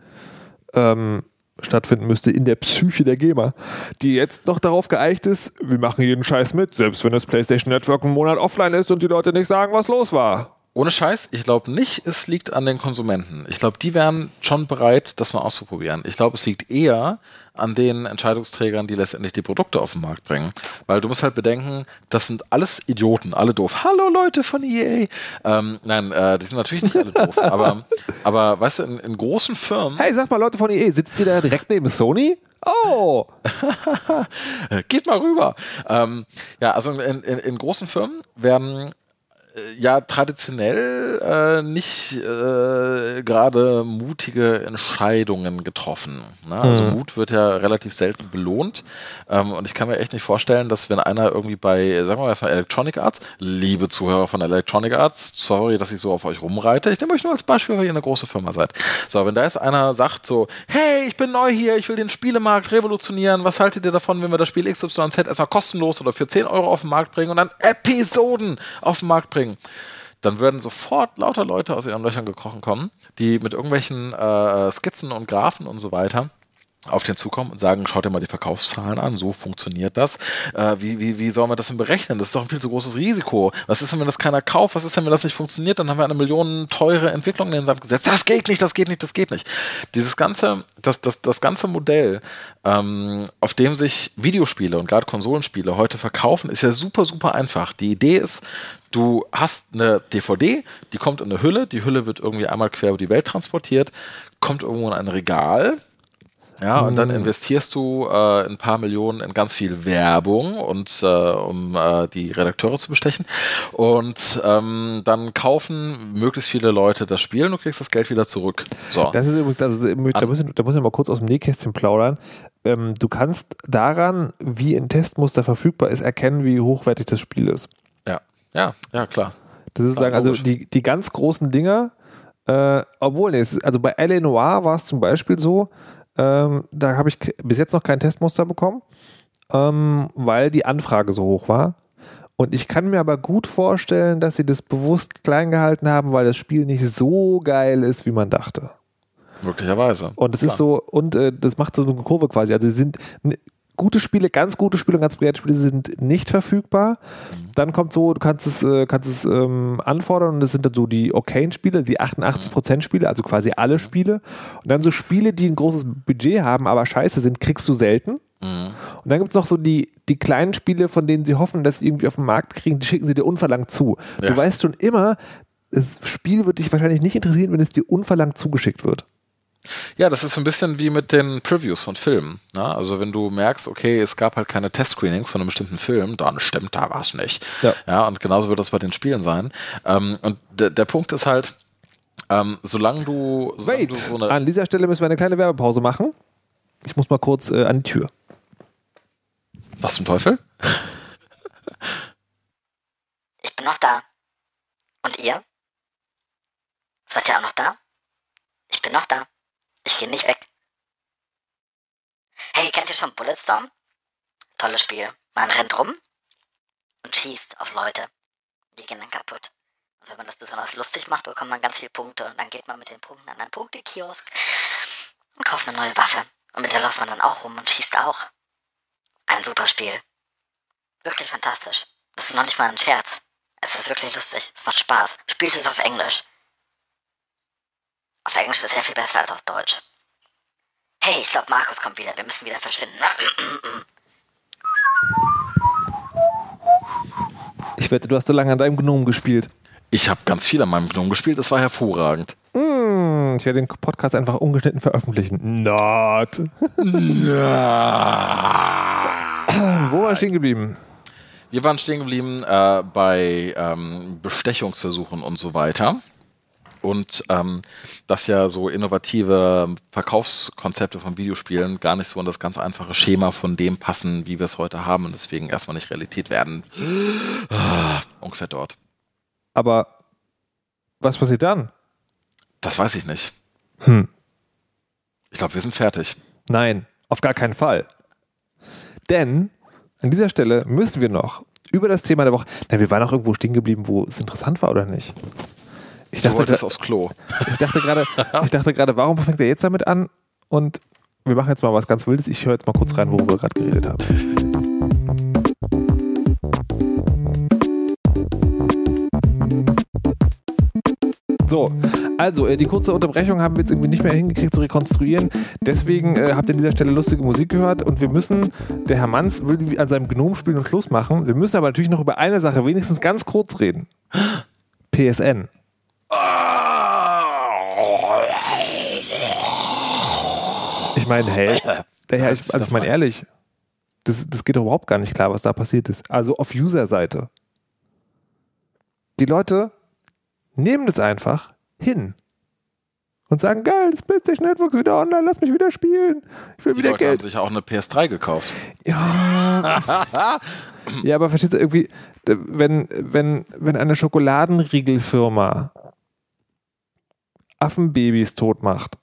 B: ähm, stattfinden müsste in der Psyche der Gamer, die jetzt noch darauf geeicht ist, wir machen jeden Scheiß mit, selbst wenn das PlayStation Network einen Monat offline ist und die Leute nicht sagen, was los war.
A: Ohne Scheiß, ich glaube nicht, es liegt an den Konsumenten. Ich glaube, die wären schon bereit, das mal auszuprobieren. Ich glaube, es liegt eher an den Entscheidungsträgern, die letztendlich die Produkte auf den Markt bringen. Weil du musst halt bedenken, das sind alles Idioten, alle doof. Hallo Leute von EA. Ähm, nein, äh, die sind natürlich nicht alle doof. aber, aber weißt du, in, in großen Firmen.
B: Hey, sag mal, Leute von EA, sitzt ihr da direkt neben Sony? Oh!
A: Geht mal rüber. Ähm, ja, also in, in, in großen Firmen werden ja traditionell äh, nicht äh, gerade mutige Entscheidungen getroffen. Ne? Also mhm. Mut wird ja relativ selten belohnt. Ähm, und ich kann mir echt nicht vorstellen, dass wenn einer irgendwie bei, sagen wir mal erstmal Electronic Arts, liebe Zuhörer von Electronic Arts, sorry, dass ich so auf euch rumreite. Ich nehme euch nur als Beispiel, weil ihr eine große Firma seid. So, wenn da jetzt einer sagt so, hey, ich bin neu hier, ich will den Spielemarkt revolutionieren, was haltet ihr davon, wenn wir das Spiel XYZ erstmal kostenlos oder für 10 Euro auf den Markt bringen und dann Episoden auf den Markt bringen? Bringen, dann würden sofort lauter Leute aus ihren Löchern gekrochen kommen, die mit irgendwelchen äh, Skizzen und Graphen und so weiter auf den zukommen und sagen, schaut dir mal die Verkaufszahlen an, so funktioniert das. Äh, wie, wie, wie soll man das denn berechnen? Das ist doch ein viel zu großes Risiko. Was ist denn, wenn das keiner kauft? Was ist denn, wenn das nicht funktioniert? Dann haben wir eine Million teure Entwicklung in den Sand gesetzt. Das geht nicht, das geht nicht, das geht nicht. Dieses ganze, das, das, das ganze Modell, ähm, auf dem sich Videospiele und gerade Konsolenspiele heute verkaufen, ist ja super, super einfach. Die Idee ist, Du hast eine DVD, die kommt in eine Hülle, die Hülle wird irgendwie einmal quer über die Welt transportiert, kommt irgendwo in ein Regal, ja, und dann hm. investierst du äh, ein paar Millionen in ganz viel Werbung und äh, um äh, die Redakteure zu bestechen. Und ähm, dann kaufen möglichst viele Leute das Spiel und du kriegst das Geld wieder zurück. So.
B: Das ist übrigens, also da muss, ich, da muss ich mal kurz aus dem Nähkästchen plaudern. Ähm, du kannst daran, wie ein Testmuster verfügbar ist, erkennen, wie hochwertig das Spiel ist.
A: Ja, ja, klar.
B: Das ist sagen, also die, die ganz großen Dinger, äh, obwohl, nee, also bei L.A. Noir war es zum Beispiel so, ähm, da habe ich bis jetzt noch kein Testmuster bekommen, ähm, weil die Anfrage so hoch war. Und ich kann mir aber gut vorstellen, dass sie das bewusst klein gehalten haben, weil das Spiel nicht so geil ist, wie man dachte.
A: Möglicherweise.
B: Und es ist so, und äh, das macht so eine Kurve quasi. Also sie sind gute Spiele, ganz gute Spiele und ganz begehrt Spiele sind nicht verfügbar. Mhm. Dann kommt so, du kannst es, äh, kannst es ähm, anfordern und das sind dann so die Okayen-Spiele, die 88% Spiele, also quasi alle Spiele. Und dann so Spiele, die ein großes Budget haben, aber scheiße sind, kriegst du selten. Mhm. Und dann gibt es noch so die, die kleinen Spiele, von denen sie hoffen, dass sie irgendwie auf den Markt kriegen, die schicken sie dir unverlangt zu. Ja. Du weißt schon immer, das Spiel wird dich wahrscheinlich nicht interessieren, wenn es dir unverlangt zugeschickt wird.
A: Ja, das ist so ein bisschen wie mit den Previews von Filmen. Ne? Also wenn du merkst, okay, es gab halt keine Testscreenings von einem bestimmten Film, dann stimmt da was nicht. Ja. ja, und genauso wird das bei den Spielen sein. Ähm, und der Punkt ist halt, ähm, solange du, solange
B: Wait, du so an dieser Stelle müssen wir eine kleine Werbepause machen. Ich muss mal kurz äh, an die Tür.
A: Was zum Teufel?
C: Ich bin noch da. Und ihr? Seid ihr auch noch da? Ich bin noch da. Ich gehe nicht weg. Hey, kennt ihr schon Bulletstorm? Tolles Spiel. Man rennt rum und schießt auf Leute. Die gehen dann kaputt. Und wenn man das besonders lustig macht, bekommt man ganz viele Punkte. Und dann geht man mit den Punkten an einen Punktekiosk und kauft eine neue Waffe. Und mit der läuft man dann auch rum und schießt auch. Ein super Spiel. Wirklich fantastisch. Das ist noch nicht mal ein Scherz. Es ist wirklich lustig. Es macht Spaß. Spielt es auf Englisch. Auf Englisch ist es sehr viel besser als auf Deutsch. Hey, ich glaube, Markus kommt wieder. Wir müssen wieder verschwinden.
B: Ich wette, du hast so lange an deinem Gnome gespielt.
A: Ich habe ganz viel an meinem Gnome gespielt. Das war hervorragend.
B: Mm, ich werde den Podcast einfach ungeschnitten veröffentlichen. Not. Wo war stehen geblieben?
A: Wir waren stehen geblieben äh, bei ähm, Bestechungsversuchen und so weiter und ähm, dass ja so innovative Verkaufskonzepte von Videospielen gar nicht so in das ganz einfache Schema von dem passen, wie wir es heute haben und deswegen erstmal nicht Realität werden. Ah, ungefähr dort.
B: Aber was passiert dann?
A: Das weiß ich nicht.
B: Hm.
A: Ich glaube, wir sind fertig.
B: Nein, auf gar keinen Fall. Denn an dieser Stelle müssen wir noch über das Thema der Woche. Na, wir waren auch irgendwo stehen geblieben, wo es interessant war, oder nicht?
A: Ich dachte, du aufs Klo.
B: Ich dachte gerade, ich dachte gerade, warum fängt er jetzt damit an? Und wir machen jetzt mal was ganz Wildes. Ich höre jetzt mal kurz rein, worüber wir gerade geredet haben. So, also äh, die kurze Unterbrechung haben wir jetzt irgendwie nicht mehr hingekriegt zu rekonstruieren. Deswegen äh, habt ihr an dieser Stelle lustige Musik gehört und wir müssen, der Herr Manns will an seinem Gnom spielen und Schluss machen. Wir müssen aber natürlich noch über eine Sache wenigstens ganz kurz reden. PSN. Ich meine, hey, daher, ich, also ich meine ehrlich, das, das geht doch überhaupt gar nicht klar, was da passiert ist. Also auf User-Seite. Die Leute nehmen das einfach hin und sagen, geil, das PlayStation Network ist wieder online, lass mich wieder spielen. Ich will
A: Die
B: wieder
A: Leute
B: Geld.
A: haben sich auch eine PS3 gekauft.
B: Ja. ja, aber verstehst du irgendwie, wenn, wenn, wenn eine Schokoladenriegelfirma Affenbabys tot macht,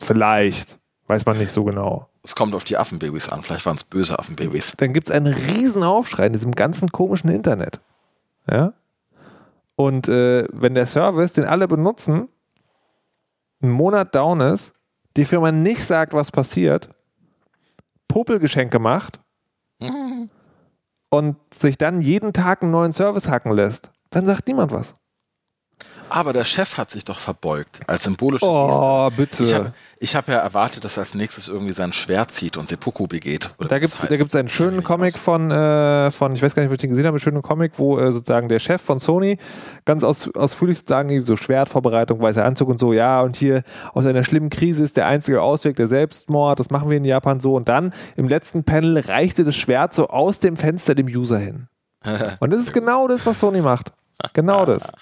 B: vielleicht, weiß man nicht so genau,
A: Es kommt auf die Affenbabys an. Vielleicht waren es böse Affenbabys.
B: dann gibt es einen riesen Aufschrei in diesem ganzen komischen Internet. Ja? Und äh, wenn der Service, den alle benutzen, einen Monat down ist, die Firma nicht sagt, was passiert, Popelgeschenke macht und sich dann jeden Tag einen neuen Service hacken lässt, dann sagt niemand was.
A: Aber der Chef hat sich doch verbeugt als symbolische
B: Oh,
A: Geste. Ich
B: bitte.
A: habe ich hab ja erwartet, dass er als nächstes irgendwie sein Schwert zieht und Seppuku begeht.
B: Da gibt es da gibt's einen schönen Comic von, äh, von, ich weiß gar nicht, ob ich den gesehen habe, einen schönen Comic, wo äh, sozusagen der Chef von Sony ganz aus, ausführlich sozusagen so Schwertvorbereitung, weißer Anzug und so, ja, und hier aus einer schlimmen Krise ist der einzige Ausweg der Selbstmord, das machen wir in Japan so. Und dann im letzten Panel reichte das Schwert so aus dem Fenster dem User hin. Und das ist genau das, was Sony macht. Genau das.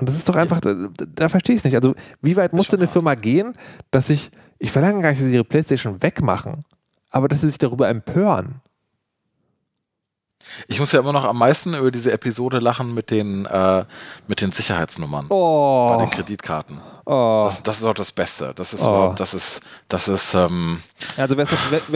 B: Und das ist doch einfach, da, da verstehe ich es nicht. Also, wie weit musste eine Firma gehen, dass ich, ich verlange gar nicht, dass sie ihre Playstation wegmachen, aber dass sie sich darüber empören.
A: Ich muss ja immer noch am meisten über diese Episode lachen mit den, äh, mit den Sicherheitsnummern bei
B: Oh,
A: den Kreditkarten.
B: oh.
A: Das, das ist auch das Beste. Das ist
B: Oh.
A: überhaupt, das ist, das ist, ähm,
B: Also wer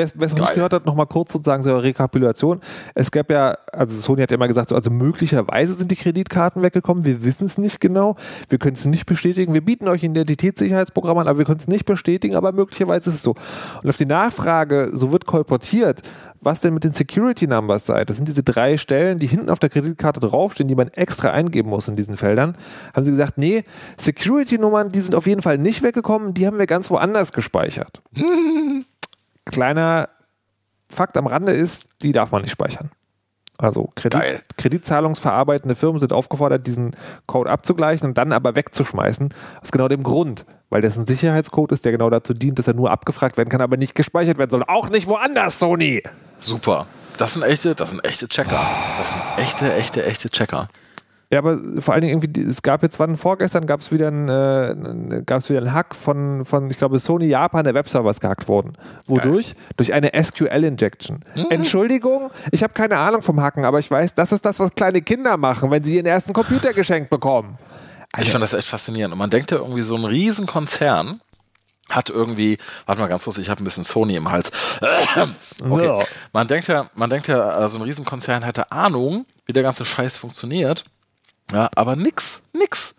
B: es nicht gehört hat, nochmal kurz sozusagen zur Rekapitulation. Es gab ja, also Sony hat ja immer gesagt, so, also möglicherweise sind die Kreditkarten weggekommen, wir wissen es nicht genau, wir können es nicht bestätigen, wir bieten euch ein Identitätssicherheitsprogramm an, aber wir können es nicht bestätigen, aber möglicherweise ist es so. Und auf die Nachfrage, so wird kolportiert, was denn mit den Security Numbers sei, das sind diese drei Stellen, die hinten auf der Kreditkarte draufstehen, die man extra eingeben muss in diesen Feldern, haben sie gesagt, nee, Security Nummern, die sind auf jeden Fall nicht weggekommen, die haben wir ganz woanders gespeichert kleiner Fakt am Rande ist, die darf man nicht speichern. Also Kredit. Kreditzahlungsverarbeitende Firmen sind aufgefordert, diesen Code abzugleichen und dann aber wegzuschmeißen. Aus genau dem Grund, weil das ein Sicherheitscode ist, der genau dazu dient, dass er nur abgefragt werden kann, aber nicht gespeichert werden soll. Auch nicht woanders, Sony!
A: Super. Das sind echte, das sind echte Checker. Das sind echte, echte, echte Checker.
B: Ja, aber vor allen Dingen irgendwie, es gab jetzt, wann vorgestern gab es wieder ein, äh, gab es wieder einen Hack von, von, ich glaube, Sony Japan, der Webserver ist gehackt worden. Wodurch? Durch eine SQL-Injection. Entschuldigung, ich habe keine Ahnung vom Hacken, aber ich weiß, das ist das, was kleine Kinder machen, wenn sie ihren ersten Computer geschenkt bekommen.
A: Ich finde das echt faszinierend. Und man denkt ja irgendwie, so ein Riesenkonzern hat irgendwie, warte mal ganz kurz, ich habe ein bisschen Sony im Hals. Okay.
B: Ja.
A: Man denkt ja, man denkt ja, äh, so ein Riesenkonzern hätte Ahnung, wie der ganze Scheiß funktioniert. Ja, aber nix, nix.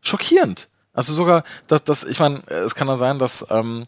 A: Schockierend. Also sogar, dass, dass ich meine, es kann ja sein, dass ähm,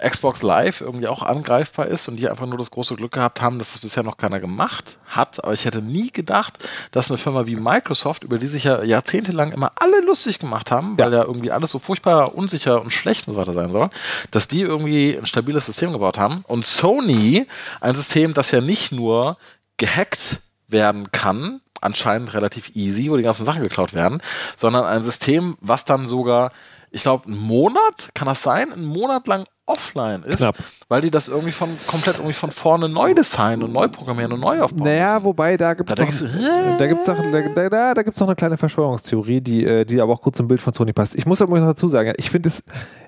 A: Xbox Live irgendwie auch angreifbar ist und die einfach nur das große Glück gehabt haben, dass das bisher noch keiner gemacht hat. Aber ich hätte nie gedacht, dass eine Firma wie Microsoft, über die sich ja jahrzehntelang immer alle lustig gemacht haben, weil ja irgendwie alles so furchtbar unsicher und schlecht und so weiter sein soll, dass die irgendwie ein stabiles System gebaut haben. Und Sony, ein System, das ja nicht nur gehackt werden kann, anscheinend relativ easy, wo die ganzen Sachen geklaut werden, sondern ein System, was dann sogar, ich glaube, einen Monat, kann das sein, einen Monat lang offline ist,
B: Knapp.
A: weil die das irgendwie von komplett irgendwie von vorne neu designen und neu programmieren und neu aufbauen.
B: Naja,
A: müssen.
B: wobei, da gibt
A: Da
B: es noch,
A: du,
B: da gibt's noch, da, da, da gibt's noch eine kleine Verschwörungstheorie, die, äh, die aber auch gut zum Bild von Sony passt. Ich muss aber noch dazu sagen, ich finde es,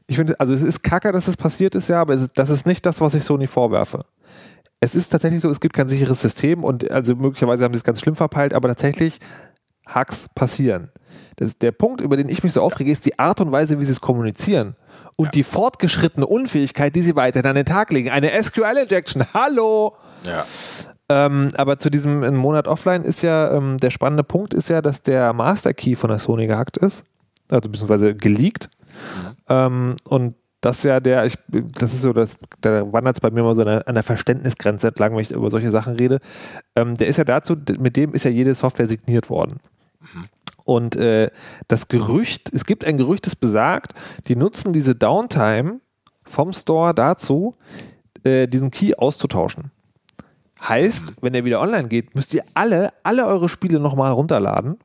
B: ich finde, also es ist kacke, dass es passiert ist, ja, aber das ist nicht das, was ich Sony vorwerfe. Es ist tatsächlich so, es gibt kein sicheres System und also möglicherweise haben sie es ganz schlimm verpeilt, aber tatsächlich Hacks passieren. Das, der Punkt, über den ich mich so aufrege, ist die Art und Weise, wie sie es kommunizieren. Und die fortgeschrittene Unfähigkeit, die sie weiterhin an den Tag legen. Eine SQL-Injection. Hallo!
A: ja.
B: Ähm, aber zu diesem einen Monat offline ist ja, ähm, der spannende Punkt ist ja, dass der Master Key von der Sony gehackt ist. Also beziehungsweise geleakt. Ähm, und das ist ja der, ich, das ist so, das, da wandert es bei mir mal so an der, Verständnisgrenze entlang, wenn ich über solche Sachen rede. Ähm, der ist ja dazu, mit dem ist ja jede Software signiert worden. Und äh, das Gerücht, es gibt ein Gerücht, das besagt, die nutzen diese Downtime vom Store dazu, äh, diesen Key auszutauschen. Heißt, wenn der wieder online geht, müsst ihr alle, alle eure Spiele nochmal runterladen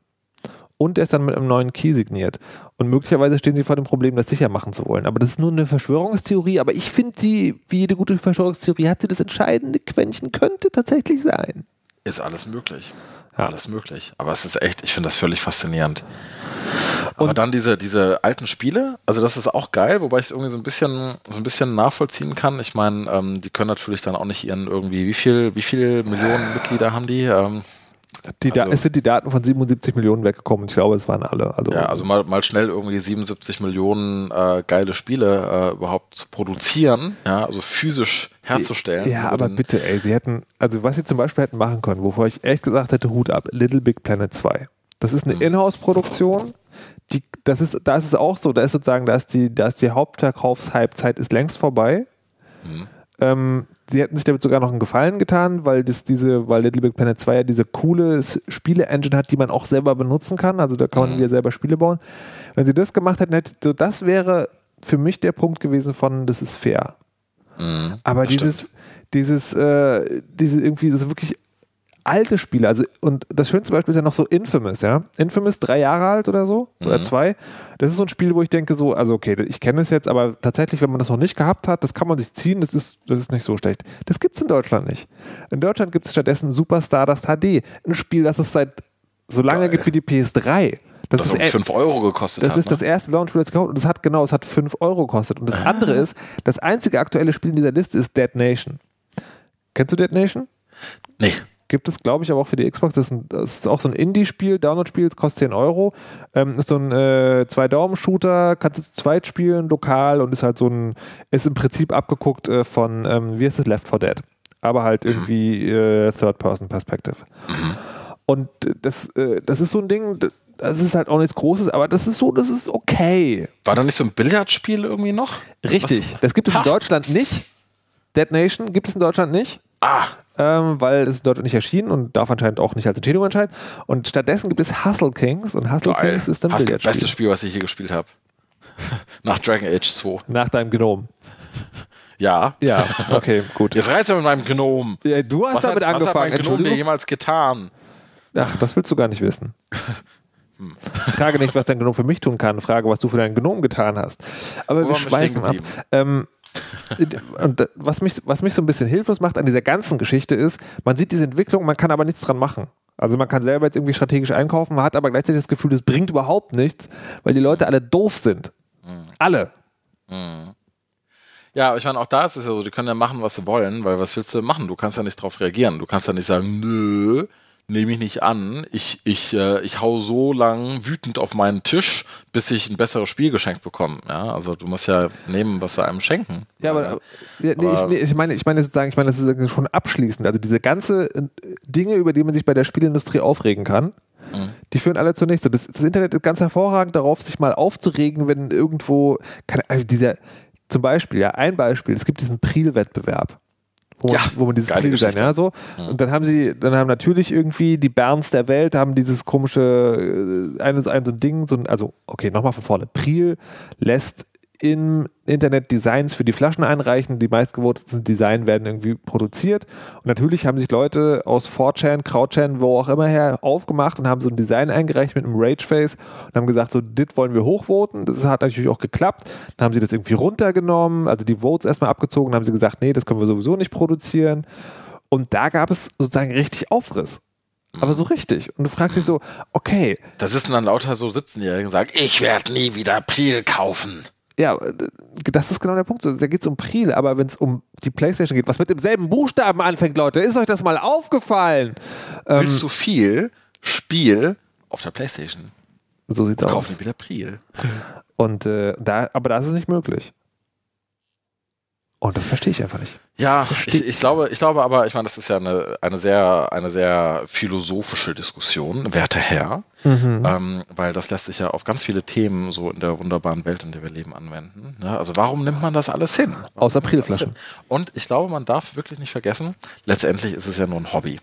B: und der ist dann mit einem neuen Key signiert. Und möglicherweise stehen sie vor dem Problem, das sicher machen zu wollen. Aber das ist nur eine Verschwörungstheorie. Aber ich finde, die, wie jede gute Verschwörungstheorie, hat sie das entscheidende Quäntchen, könnte tatsächlich sein.
A: Ist alles möglich.
B: Ja.
A: Alles möglich. Aber es ist echt, ich finde das völlig faszinierend. Aber
B: Und-
A: dann diese, diese alten Spiele, also das ist auch geil, wobei ich es irgendwie so ein bisschen, so ein bisschen nachvollziehen kann. Ich meine, ähm, die können natürlich dann auch nicht ihren irgendwie, wie viel, wie viele Millionen Mitglieder haben die? Ähm,
B: Die da,
A: Also-
B: es sind die Daten von 77 Millionen weggekommen. Ich glaube, es waren alle. Also,
A: ja, also mal, mal schnell irgendwie 77 Millionen äh, geile Spiele äh, überhaupt zu produzieren, ja, also physisch herzustellen.
B: Ja,
A: über
B: aber bitte, ey, sie hätten, also was sie zum Beispiel hätten machen können, wovor ich echt gesagt hätte, Hut ab, Little Big Planet 2. Das ist eine Inhouse-Produktion. Die, das ist, da ist es auch so, da ist sozusagen, da ist die, da ist die Hauptverkaufshalbzeit ist längst vorbei. Ähm, sie hätten sich damit sogar noch einen Gefallen getan, weil das diese, weil Little Big Planet 2 ja diese coole Spiele-Engine hat, die man auch selber benutzen kann. Also da kann man wieder selber Spiele bauen. Wenn sie das gemacht hätten, hätte, so das wäre für mich der Punkt gewesen von, das ist fair.
A: Mhm,
B: Aber
A: das
B: dieses,
A: stimmt.
B: dieses, äh, diese irgendwie, das wirklich alte Spiele, also und das schönste Beispiel ist ja noch so Infamous, ja. Infamous, drei Jahre alt oder so, oder
A: Mhm.
B: zwei. Das ist so ein Spiel, wo ich denke, so, also okay, ich kenne es jetzt, aber tatsächlich, wenn man das noch nicht gehabt hat, das kann man sich ziehen, das ist, das ist nicht so schlecht. Das gibt es in Deutschland nicht. In Deutschland gibt es stattdessen Super Stardust HD, ein Spiel, das es seit so lange
A: Geil.
B: gibt wie die PS3. Das,
A: das
B: ist
A: um
B: e-
A: 5 Euro gekostet
B: das
A: hat.
B: ist das
A: ne?
B: erste Launchspiel, das gekauft und das hat genau, es hat 5 Euro gekostet. Und das
A: Ah.
B: andere ist, das einzige aktuelle Spiel in dieser Liste ist Dead Nation. Kennst du Dead Nation?
A: Nee.
B: Gibt es, glaube ich, aber auch für die Xbox. Das ist, ein, das ist auch so ein Indie-Spiel, Download-Spiel, das kostet 10 Euro. Ähm, ist so ein äh, Zwei-Daumen-Shooter, kannst du zu zweit spielen, lokal und ist halt so ein, ist im Prinzip abgeguckt äh, von, ähm, wie heißt es, Left 4 Dead. Aber halt irgendwie äh, Third-Person-Perspective. Und äh, das, äh, das ist so ein Ding, das ist halt auch nichts Großes, aber das ist so, das ist okay.
A: War da nicht so ein Billardspiel irgendwie noch?
B: Richtig. Das gibt es in
A: Ha.
B: Deutschland nicht. Dead Nation gibt es in Deutschland nicht.
A: Ah,
B: ähm, weil es Deutschland nicht erschienen und darf anscheinend auch nicht als Entschädigung erscheinen. Und stattdessen gibt es Hustle Kings und Hustle
A: geil.
B: Kings ist
A: Hast das
B: Billardspiel.
A: beste Spiel, was ich je gespielt habe. Nach Dragon Age 2.
B: Nach deinem Gnom.
A: Ja.
B: Ja, okay, gut.
A: Jetzt reizt er mit meinem Gnom.
B: Ja, du hast
A: Was
B: damit
A: hat, was hat
B: angefangen,
A: mein Gnom dir jemals getan?
B: Ach, das willst du gar nicht wissen.
A: Hm.
B: Ich frage nicht, was dein Gnom für mich tun kann, frage, was du für deinen Gnom getan hast. Aber
A: Wo
B: wir schweifen ab. Ähm, und da- was mich, was mich so ein bisschen hilflos macht an dieser ganzen Geschichte ist, man sieht diese Entwicklung, man kann aber nichts dran machen. Also man kann selber jetzt irgendwie strategisch einkaufen, man hat aber gleichzeitig das Gefühl, das bringt überhaupt nichts, weil die Leute alle doof sind.
A: Hm.
B: Alle.
A: Ja, aber ich meine, auch da ist es ja so, die können ja machen, was sie wollen, weil was willst du machen? Du kannst ja nicht drauf reagieren. Du kannst ja nicht sagen, nö, nehme ich nicht an. Ich, ich, äh, ich hau so lang wütend auf meinen Tisch, bis ich ein besseres Spiel geschenkt bekomme. Ja, also du musst ja nehmen, was sie einem schenken.
B: Ja, aber, ja, nee, ich,
A: Aber-
B: nee, ich meine, ich meine sozusagen, ich meine, das ist schon abschließend. Also diese ganze äh, Dinge, über die man sich bei der Spielindustrie aufregen kann, die führen alle zu nichts. Das, das Internet ist ganz hervorragend darauf, sich mal aufzuregen, wenn irgendwo, keine, also dieser, zum Beispiel, ja, ein Beispiel, es gibt diesen Priel-Wettbewerb. Wo man,
A: Ja,
B: wo man dieses Priel sein, ja, so. Und dann haben sie, dann haben natürlich irgendwie die Berns der Welt, haben dieses komische, äh, ein, ein so ein Ding, so ein, also, okay, nochmal von vorne. Priel lässt im Internet Designs für die Flaschen einreichen. Die meistgevotetsten Design werden irgendwie produziert. Und natürlich haben sich Leute aus 4chan, Krautchan, wo auch immer her aufgemacht und haben so ein Design eingereicht mit einem Rageface und haben gesagt, so, dit wollen wir hochvoten. Das hat natürlich auch geklappt. Dann haben sie das irgendwie runtergenommen, also die Votes erstmal abgezogen, dann haben sie gesagt, nee, das können wir sowieso nicht produzieren. Und da gab es sozusagen richtig Aufriss. Aber so richtig. Und du fragst dich so, okay,
A: Da sitzen dann lauter so 17-Jährige und sagen, ich werde nie wieder Priel kaufen.
B: Ja, das ist genau der Punkt. Da geht es um Priel, aber wenn es um die Playstation geht, was mit demselben Buchstaben anfängt, Leute, ist euch das mal aufgefallen? Ähm,
A: Willst du viel Spiel auf der Playstation?
B: so sieht's
A: Kaufen
B: aus.
A: wieder Priel.
B: Und äh, da, aber das ist nicht möglich. Und das verstehe ich einfach nicht.
A: Ja, ich, ich glaube, ich glaube aber, ich meine, das ist ja eine, eine sehr, eine sehr philosophische Diskussion, werter Herr, ähm, weil das lässt sich ja auf ganz viele Themen so in der wunderbaren Welt, in der wir leben, anwenden. Ne? Also warum nimmt man das alles hin? Warum alles
B: Aprilflaschen.
A: Und ich glaube, man darf wirklich nicht vergessen, letztendlich ist es ja nur ein Hobby.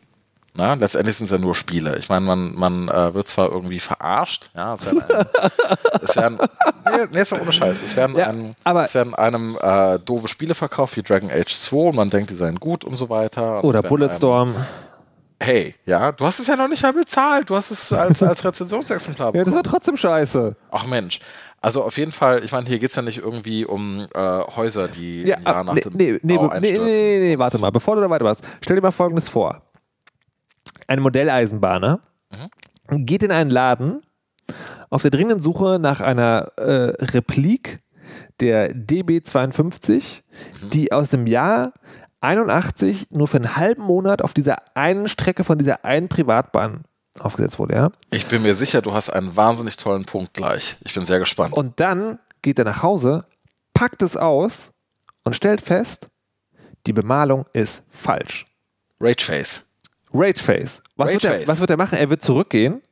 A: Na, letztendlich sind es ja nur Spiele. Ich meine, man, man äh, wird zwar irgendwie verarscht, ja, es werden, einem, es werden nee, nee, ist doch ohne Scheiß, es werden,
B: Ja,
A: einem, es werden einem äh, doofe Spiele verkauft wie Dragon Age 2 und man denkt, die seien gut und so weiter. Und
B: Oder
A: einem-
B: Bulletstorm.
A: Hey, ja, du hast es ja noch nicht mal bezahlt, du hast es als, als Rezensionsexemplar
B: Ja, das war trotzdem scheiße.
A: Ach Mensch. Also auf jeden Fall, ich meine, hier geht es ja nicht irgendwie um äh, Häuser, die
B: Ja, ah,
A: nach
B: nee,
A: dem
B: nee,
A: Bau
B: nee, nee, nee, nee, warte mal, bevor du da weiter warst, stell dir mal Folgendes vor. Ein Modelleisenbahner
A: Mhm.
B: geht in einen Laden auf der dringenden Suche nach einer äh, Replik der DB52,
A: Mhm.
B: die aus dem Jahr 81 nur für einen halben Monat auf dieser einen Strecke von dieser einen Privatbahn aufgesetzt wurde, ja.
A: Ich bin mir sicher, du hast einen wahnsinnig tollen Punkt gleich. Ich bin sehr gespannt.
B: Und dann geht er nach Hause, packt es aus und stellt fest, die Bemalung ist falsch.
A: Rageface.
B: Rageface. Was, wird er,
A: Rageface.
B: was wird er machen? Er wird zurückgehen.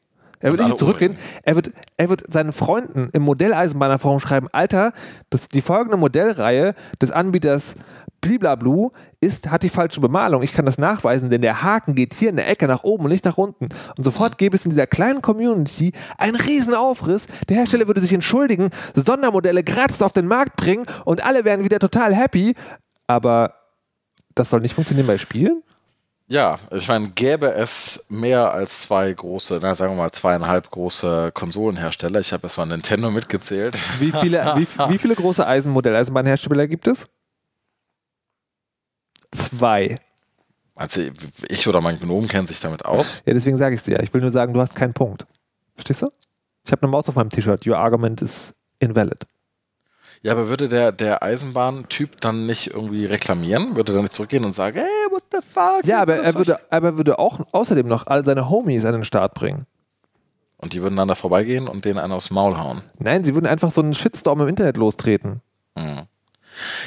B: Er wird nicht
A: alle
B: zurückgehen.
A: umbringen.
B: Er wird, er wird seinen Freunden im Modelleisenbahnerforum schreiben, Alter, das, die folgende Modellreihe des Anbieters Bliblablu ist, hat die falsche Bemalung. Ich kann das nachweisen, denn der Haken geht hier in der Ecke nach oben und nicht nach unten. Und sofort gäbe es in dieser kleinen Community einen riesen Aufriss. Der Hersteller würde sich entschuldigen, Sondermodelle gratis auf den Markt bringen und alle wären wieder total happy. Aber das soll nicht funktionieren bei Spielen?
A: Ja, ich meine, gäbe es mehr als zwei große, na, sagen wir mal zweieinhalb große Konsolenhersteller. Ich habe erst mal Nintendo mitgezählt.
B: Wie viele, wie, wie viele große Eisen Modelleisenbahnhersteller gibt es? Zwei.
A: Also ich oder mein Gnom kennt sich damit aus.
B: Ja, deswegen sage ich es dir. Ich will nur sagen, du hast keinen Punkt. Verstehst du? Ich habe eine Maus auf meinem T-Shirt. Your argument is invalid.
A: Ja, aber würde der, der Eisenbahntyp dann nicht irgendwie reklamieren? Würde dann nicht zurückgehen und sagen, hey, what the fuck?
B: Ja, aber er würde, aber er würde auch außerdem noch all seine Homies an den Start bringen.
A: Und die würden dann da vorbeigehen und denen einen aufs Maul hauen.
B: Nein, sie würden einfach so einen Shitstorm im Internet lostreten.
A: Mhm.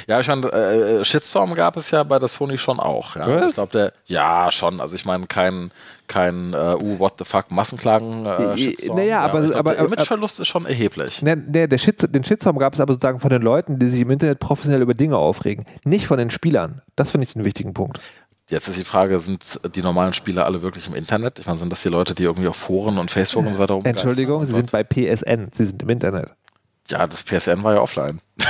A: Ja, ich meine, äh, Shitstorm gab es ja bei der Sony schon auch. Ja.
B: Was?
A: Ich glaube, der, ja, schon. Also ich meine, kein, kein uh, uh, what the fuck, Massenklagen. Äh,
B: Äh,
A: Shitstorm.
B: naja, aber-
A: ich glaub,
B: aber-
A: der
B: aber-
A: Imageverlust ist schon erheblich.
B: Ne, ne, der Shits, den Shitstorm gab es aber sozusagen von den Leuten, die sich im Internet professionell über Dinge aufregen. Nicht von den Spielern. Das finde ich einen wichtigen Punkt.
A: Jetzt ist die Frage, sind die normalen Spieler alle wirklich im Internet? Ich meine, sind das die Leute, die irgendwie auf Foren und Facebook und so weiter rumgeistern?
B: Entschuldigung,
A: Oh
B: sie
A: Gott.
B: sind bei PSN. Sie sind im Internet.
A: Ja, das PSN war ja offline.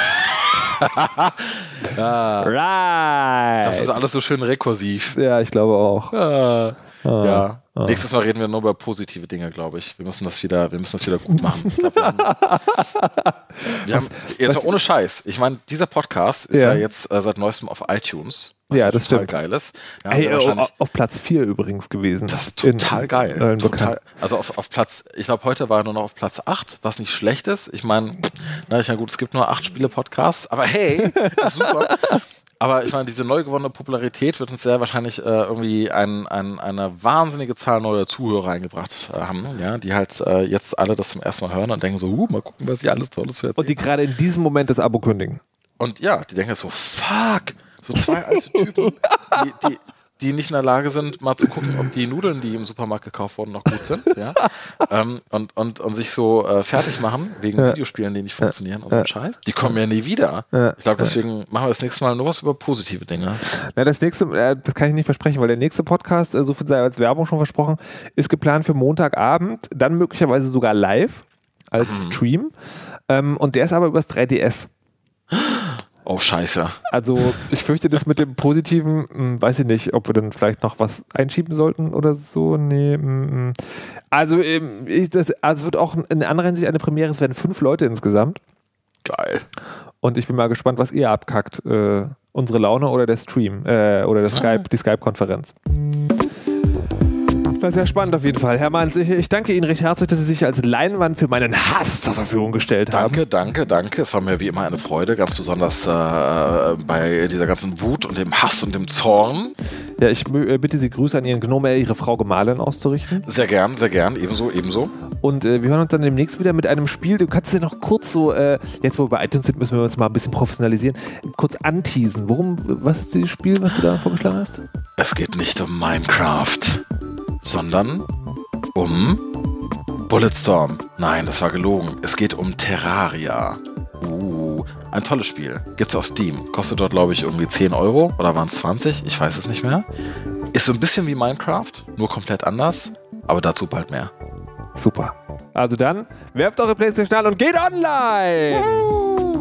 B: Right.
A: Das ist alles so schön rekursiv.
B: ja, ich glaube auch.
A: Ah,
B: Ah.
A: ja.
B: Ah.
A: Nächstes Mal reden wir nur über positive Dinge, glaube ich. Wir müssen das wieder, wir müssen das wieder gut machen. Glaub, wir haben, wir haben jetzt
B: was-
A: mal ohne Scheiß. Ich meine, dieser Podcast ist
B: Ja.
A: ja, jetzt äh, seit neuestem auf iTunes.
B: Ja, das
A: total
B: stimmt.
A: geil ist. Ja,
B: oh,
A: wahrscheinlich-
B: auf Platz 4 übrigens gewesen.
A: das ist total
B: in,
A: geil.
B: In
A: total, also auf, auf Platz, ich glaube, heute war er nur noch auf Platz 8, was nicht schlecht ist. Ich meine, na, ich meine, gut, es gibt nur acht Spiele-Podcasts, aber hey, super. Aber ich meine, diese neu gewonnene Popularität wird uns sehr wahrscheinlich äh, irgendwie ein, ein, eine wahnsinnige Zahl neuer Zuhörer eingebracht äh, haben, ja, die halt äh, jetzt alle das zum ersten Mal hören und denken so, uh, mal gucken, was hier alles Tolles zu
B: Und
A: erzählen.
B: die gerade in diesem Moment das Abo kündigen.
A: Und ja, die denken jetzt so, fuck, so zwei alte Typen, die, die, die nicht in der Lage sind, mal zu gucken, ob die Nudeln, die im Supermarkt gekauft wurden, noch gut sind. Ja? ähm, und, und, und sich so äh, fertig machen wegen
B: Ja.
A: Videospielen, die nicht funktionieren und so Scheiß. Die kommen ja nie wieder.
B: Ja.
A: Ich glaube, deswegen machen wir das nächste Mal nur was über positive Dinge.
B: Na, das nächste, äh, das kann ich nicht versprechen, weil der nächste Podcast, äh, so viel sei als Werbung schon versprochen, ist geplant für Montagabend, dann möglicherweise sogar live als
A: Mhm.
B: Stream. Ähm, und der ist aber übers 3DS.
A: Oh, scheiße.
B: Also ich fürchte, das mit dem Positiven, mh, weiß ich nicht, ob wir dann vielleicht noch was einschieben sollten oder so. Nee. mh, mh. Also, ähm, ich, das, also es wird auch in anderer Hinsicht eine Premiere, es werden fünf Leute insgesamt.
A: Geil.
B: Und ich bin mal gespannt, was ihr abkackt. Äh, unsere Laune oder der Stream äh, oder der Skype, die Skype-Konferenz. Ist ja spannend auf jeden Fall. Herr Manns, ich, ich danke Ihnen recht herzlich, dass Sie sich als Leinwand für meinen Hass zur Verfügung gestellt haben.
A: Danke, danke, danke. Es war mir wie immer eine Freude, ganz besonders äh, bei dieser ganzen Wut und dem Hass und dem Zorn.
B: Ja, ich äh, bitte Sie Grüße an Ihren Gnome, Ihre Frau Gemahlin auszurichten.
A: Sehr gern, sehr gern. Ebenso, ebenso.
B: Und äh, wir hören uns dann demnächst wieder mit einem Spiel. Du kannst ja noch kurz so, äh, jetzt wo wir bei iTunes sind, müssen wir uns mal ein bisschen professionalisieren, kurz anteasen. Worum, was ist das Spiel, was du da vorgeschlagen hast?
A: Es geht nicht um Minecraft, sondern um Bulletstorm. Nein, das war gelogen. Es geht um Terraria. Uh, ein tolles Spiel. Gibt's auf Steam. Kostet dort, glaube ich, irgendwie 10 Euro oder waren es 20? Ich weiß es nicht mehr. Ist so ein bisschen wie Minecraft, nur komplett anders, aber dazu bald mehr.
B: Super. Also dann, werft eure Playstation an und geht online!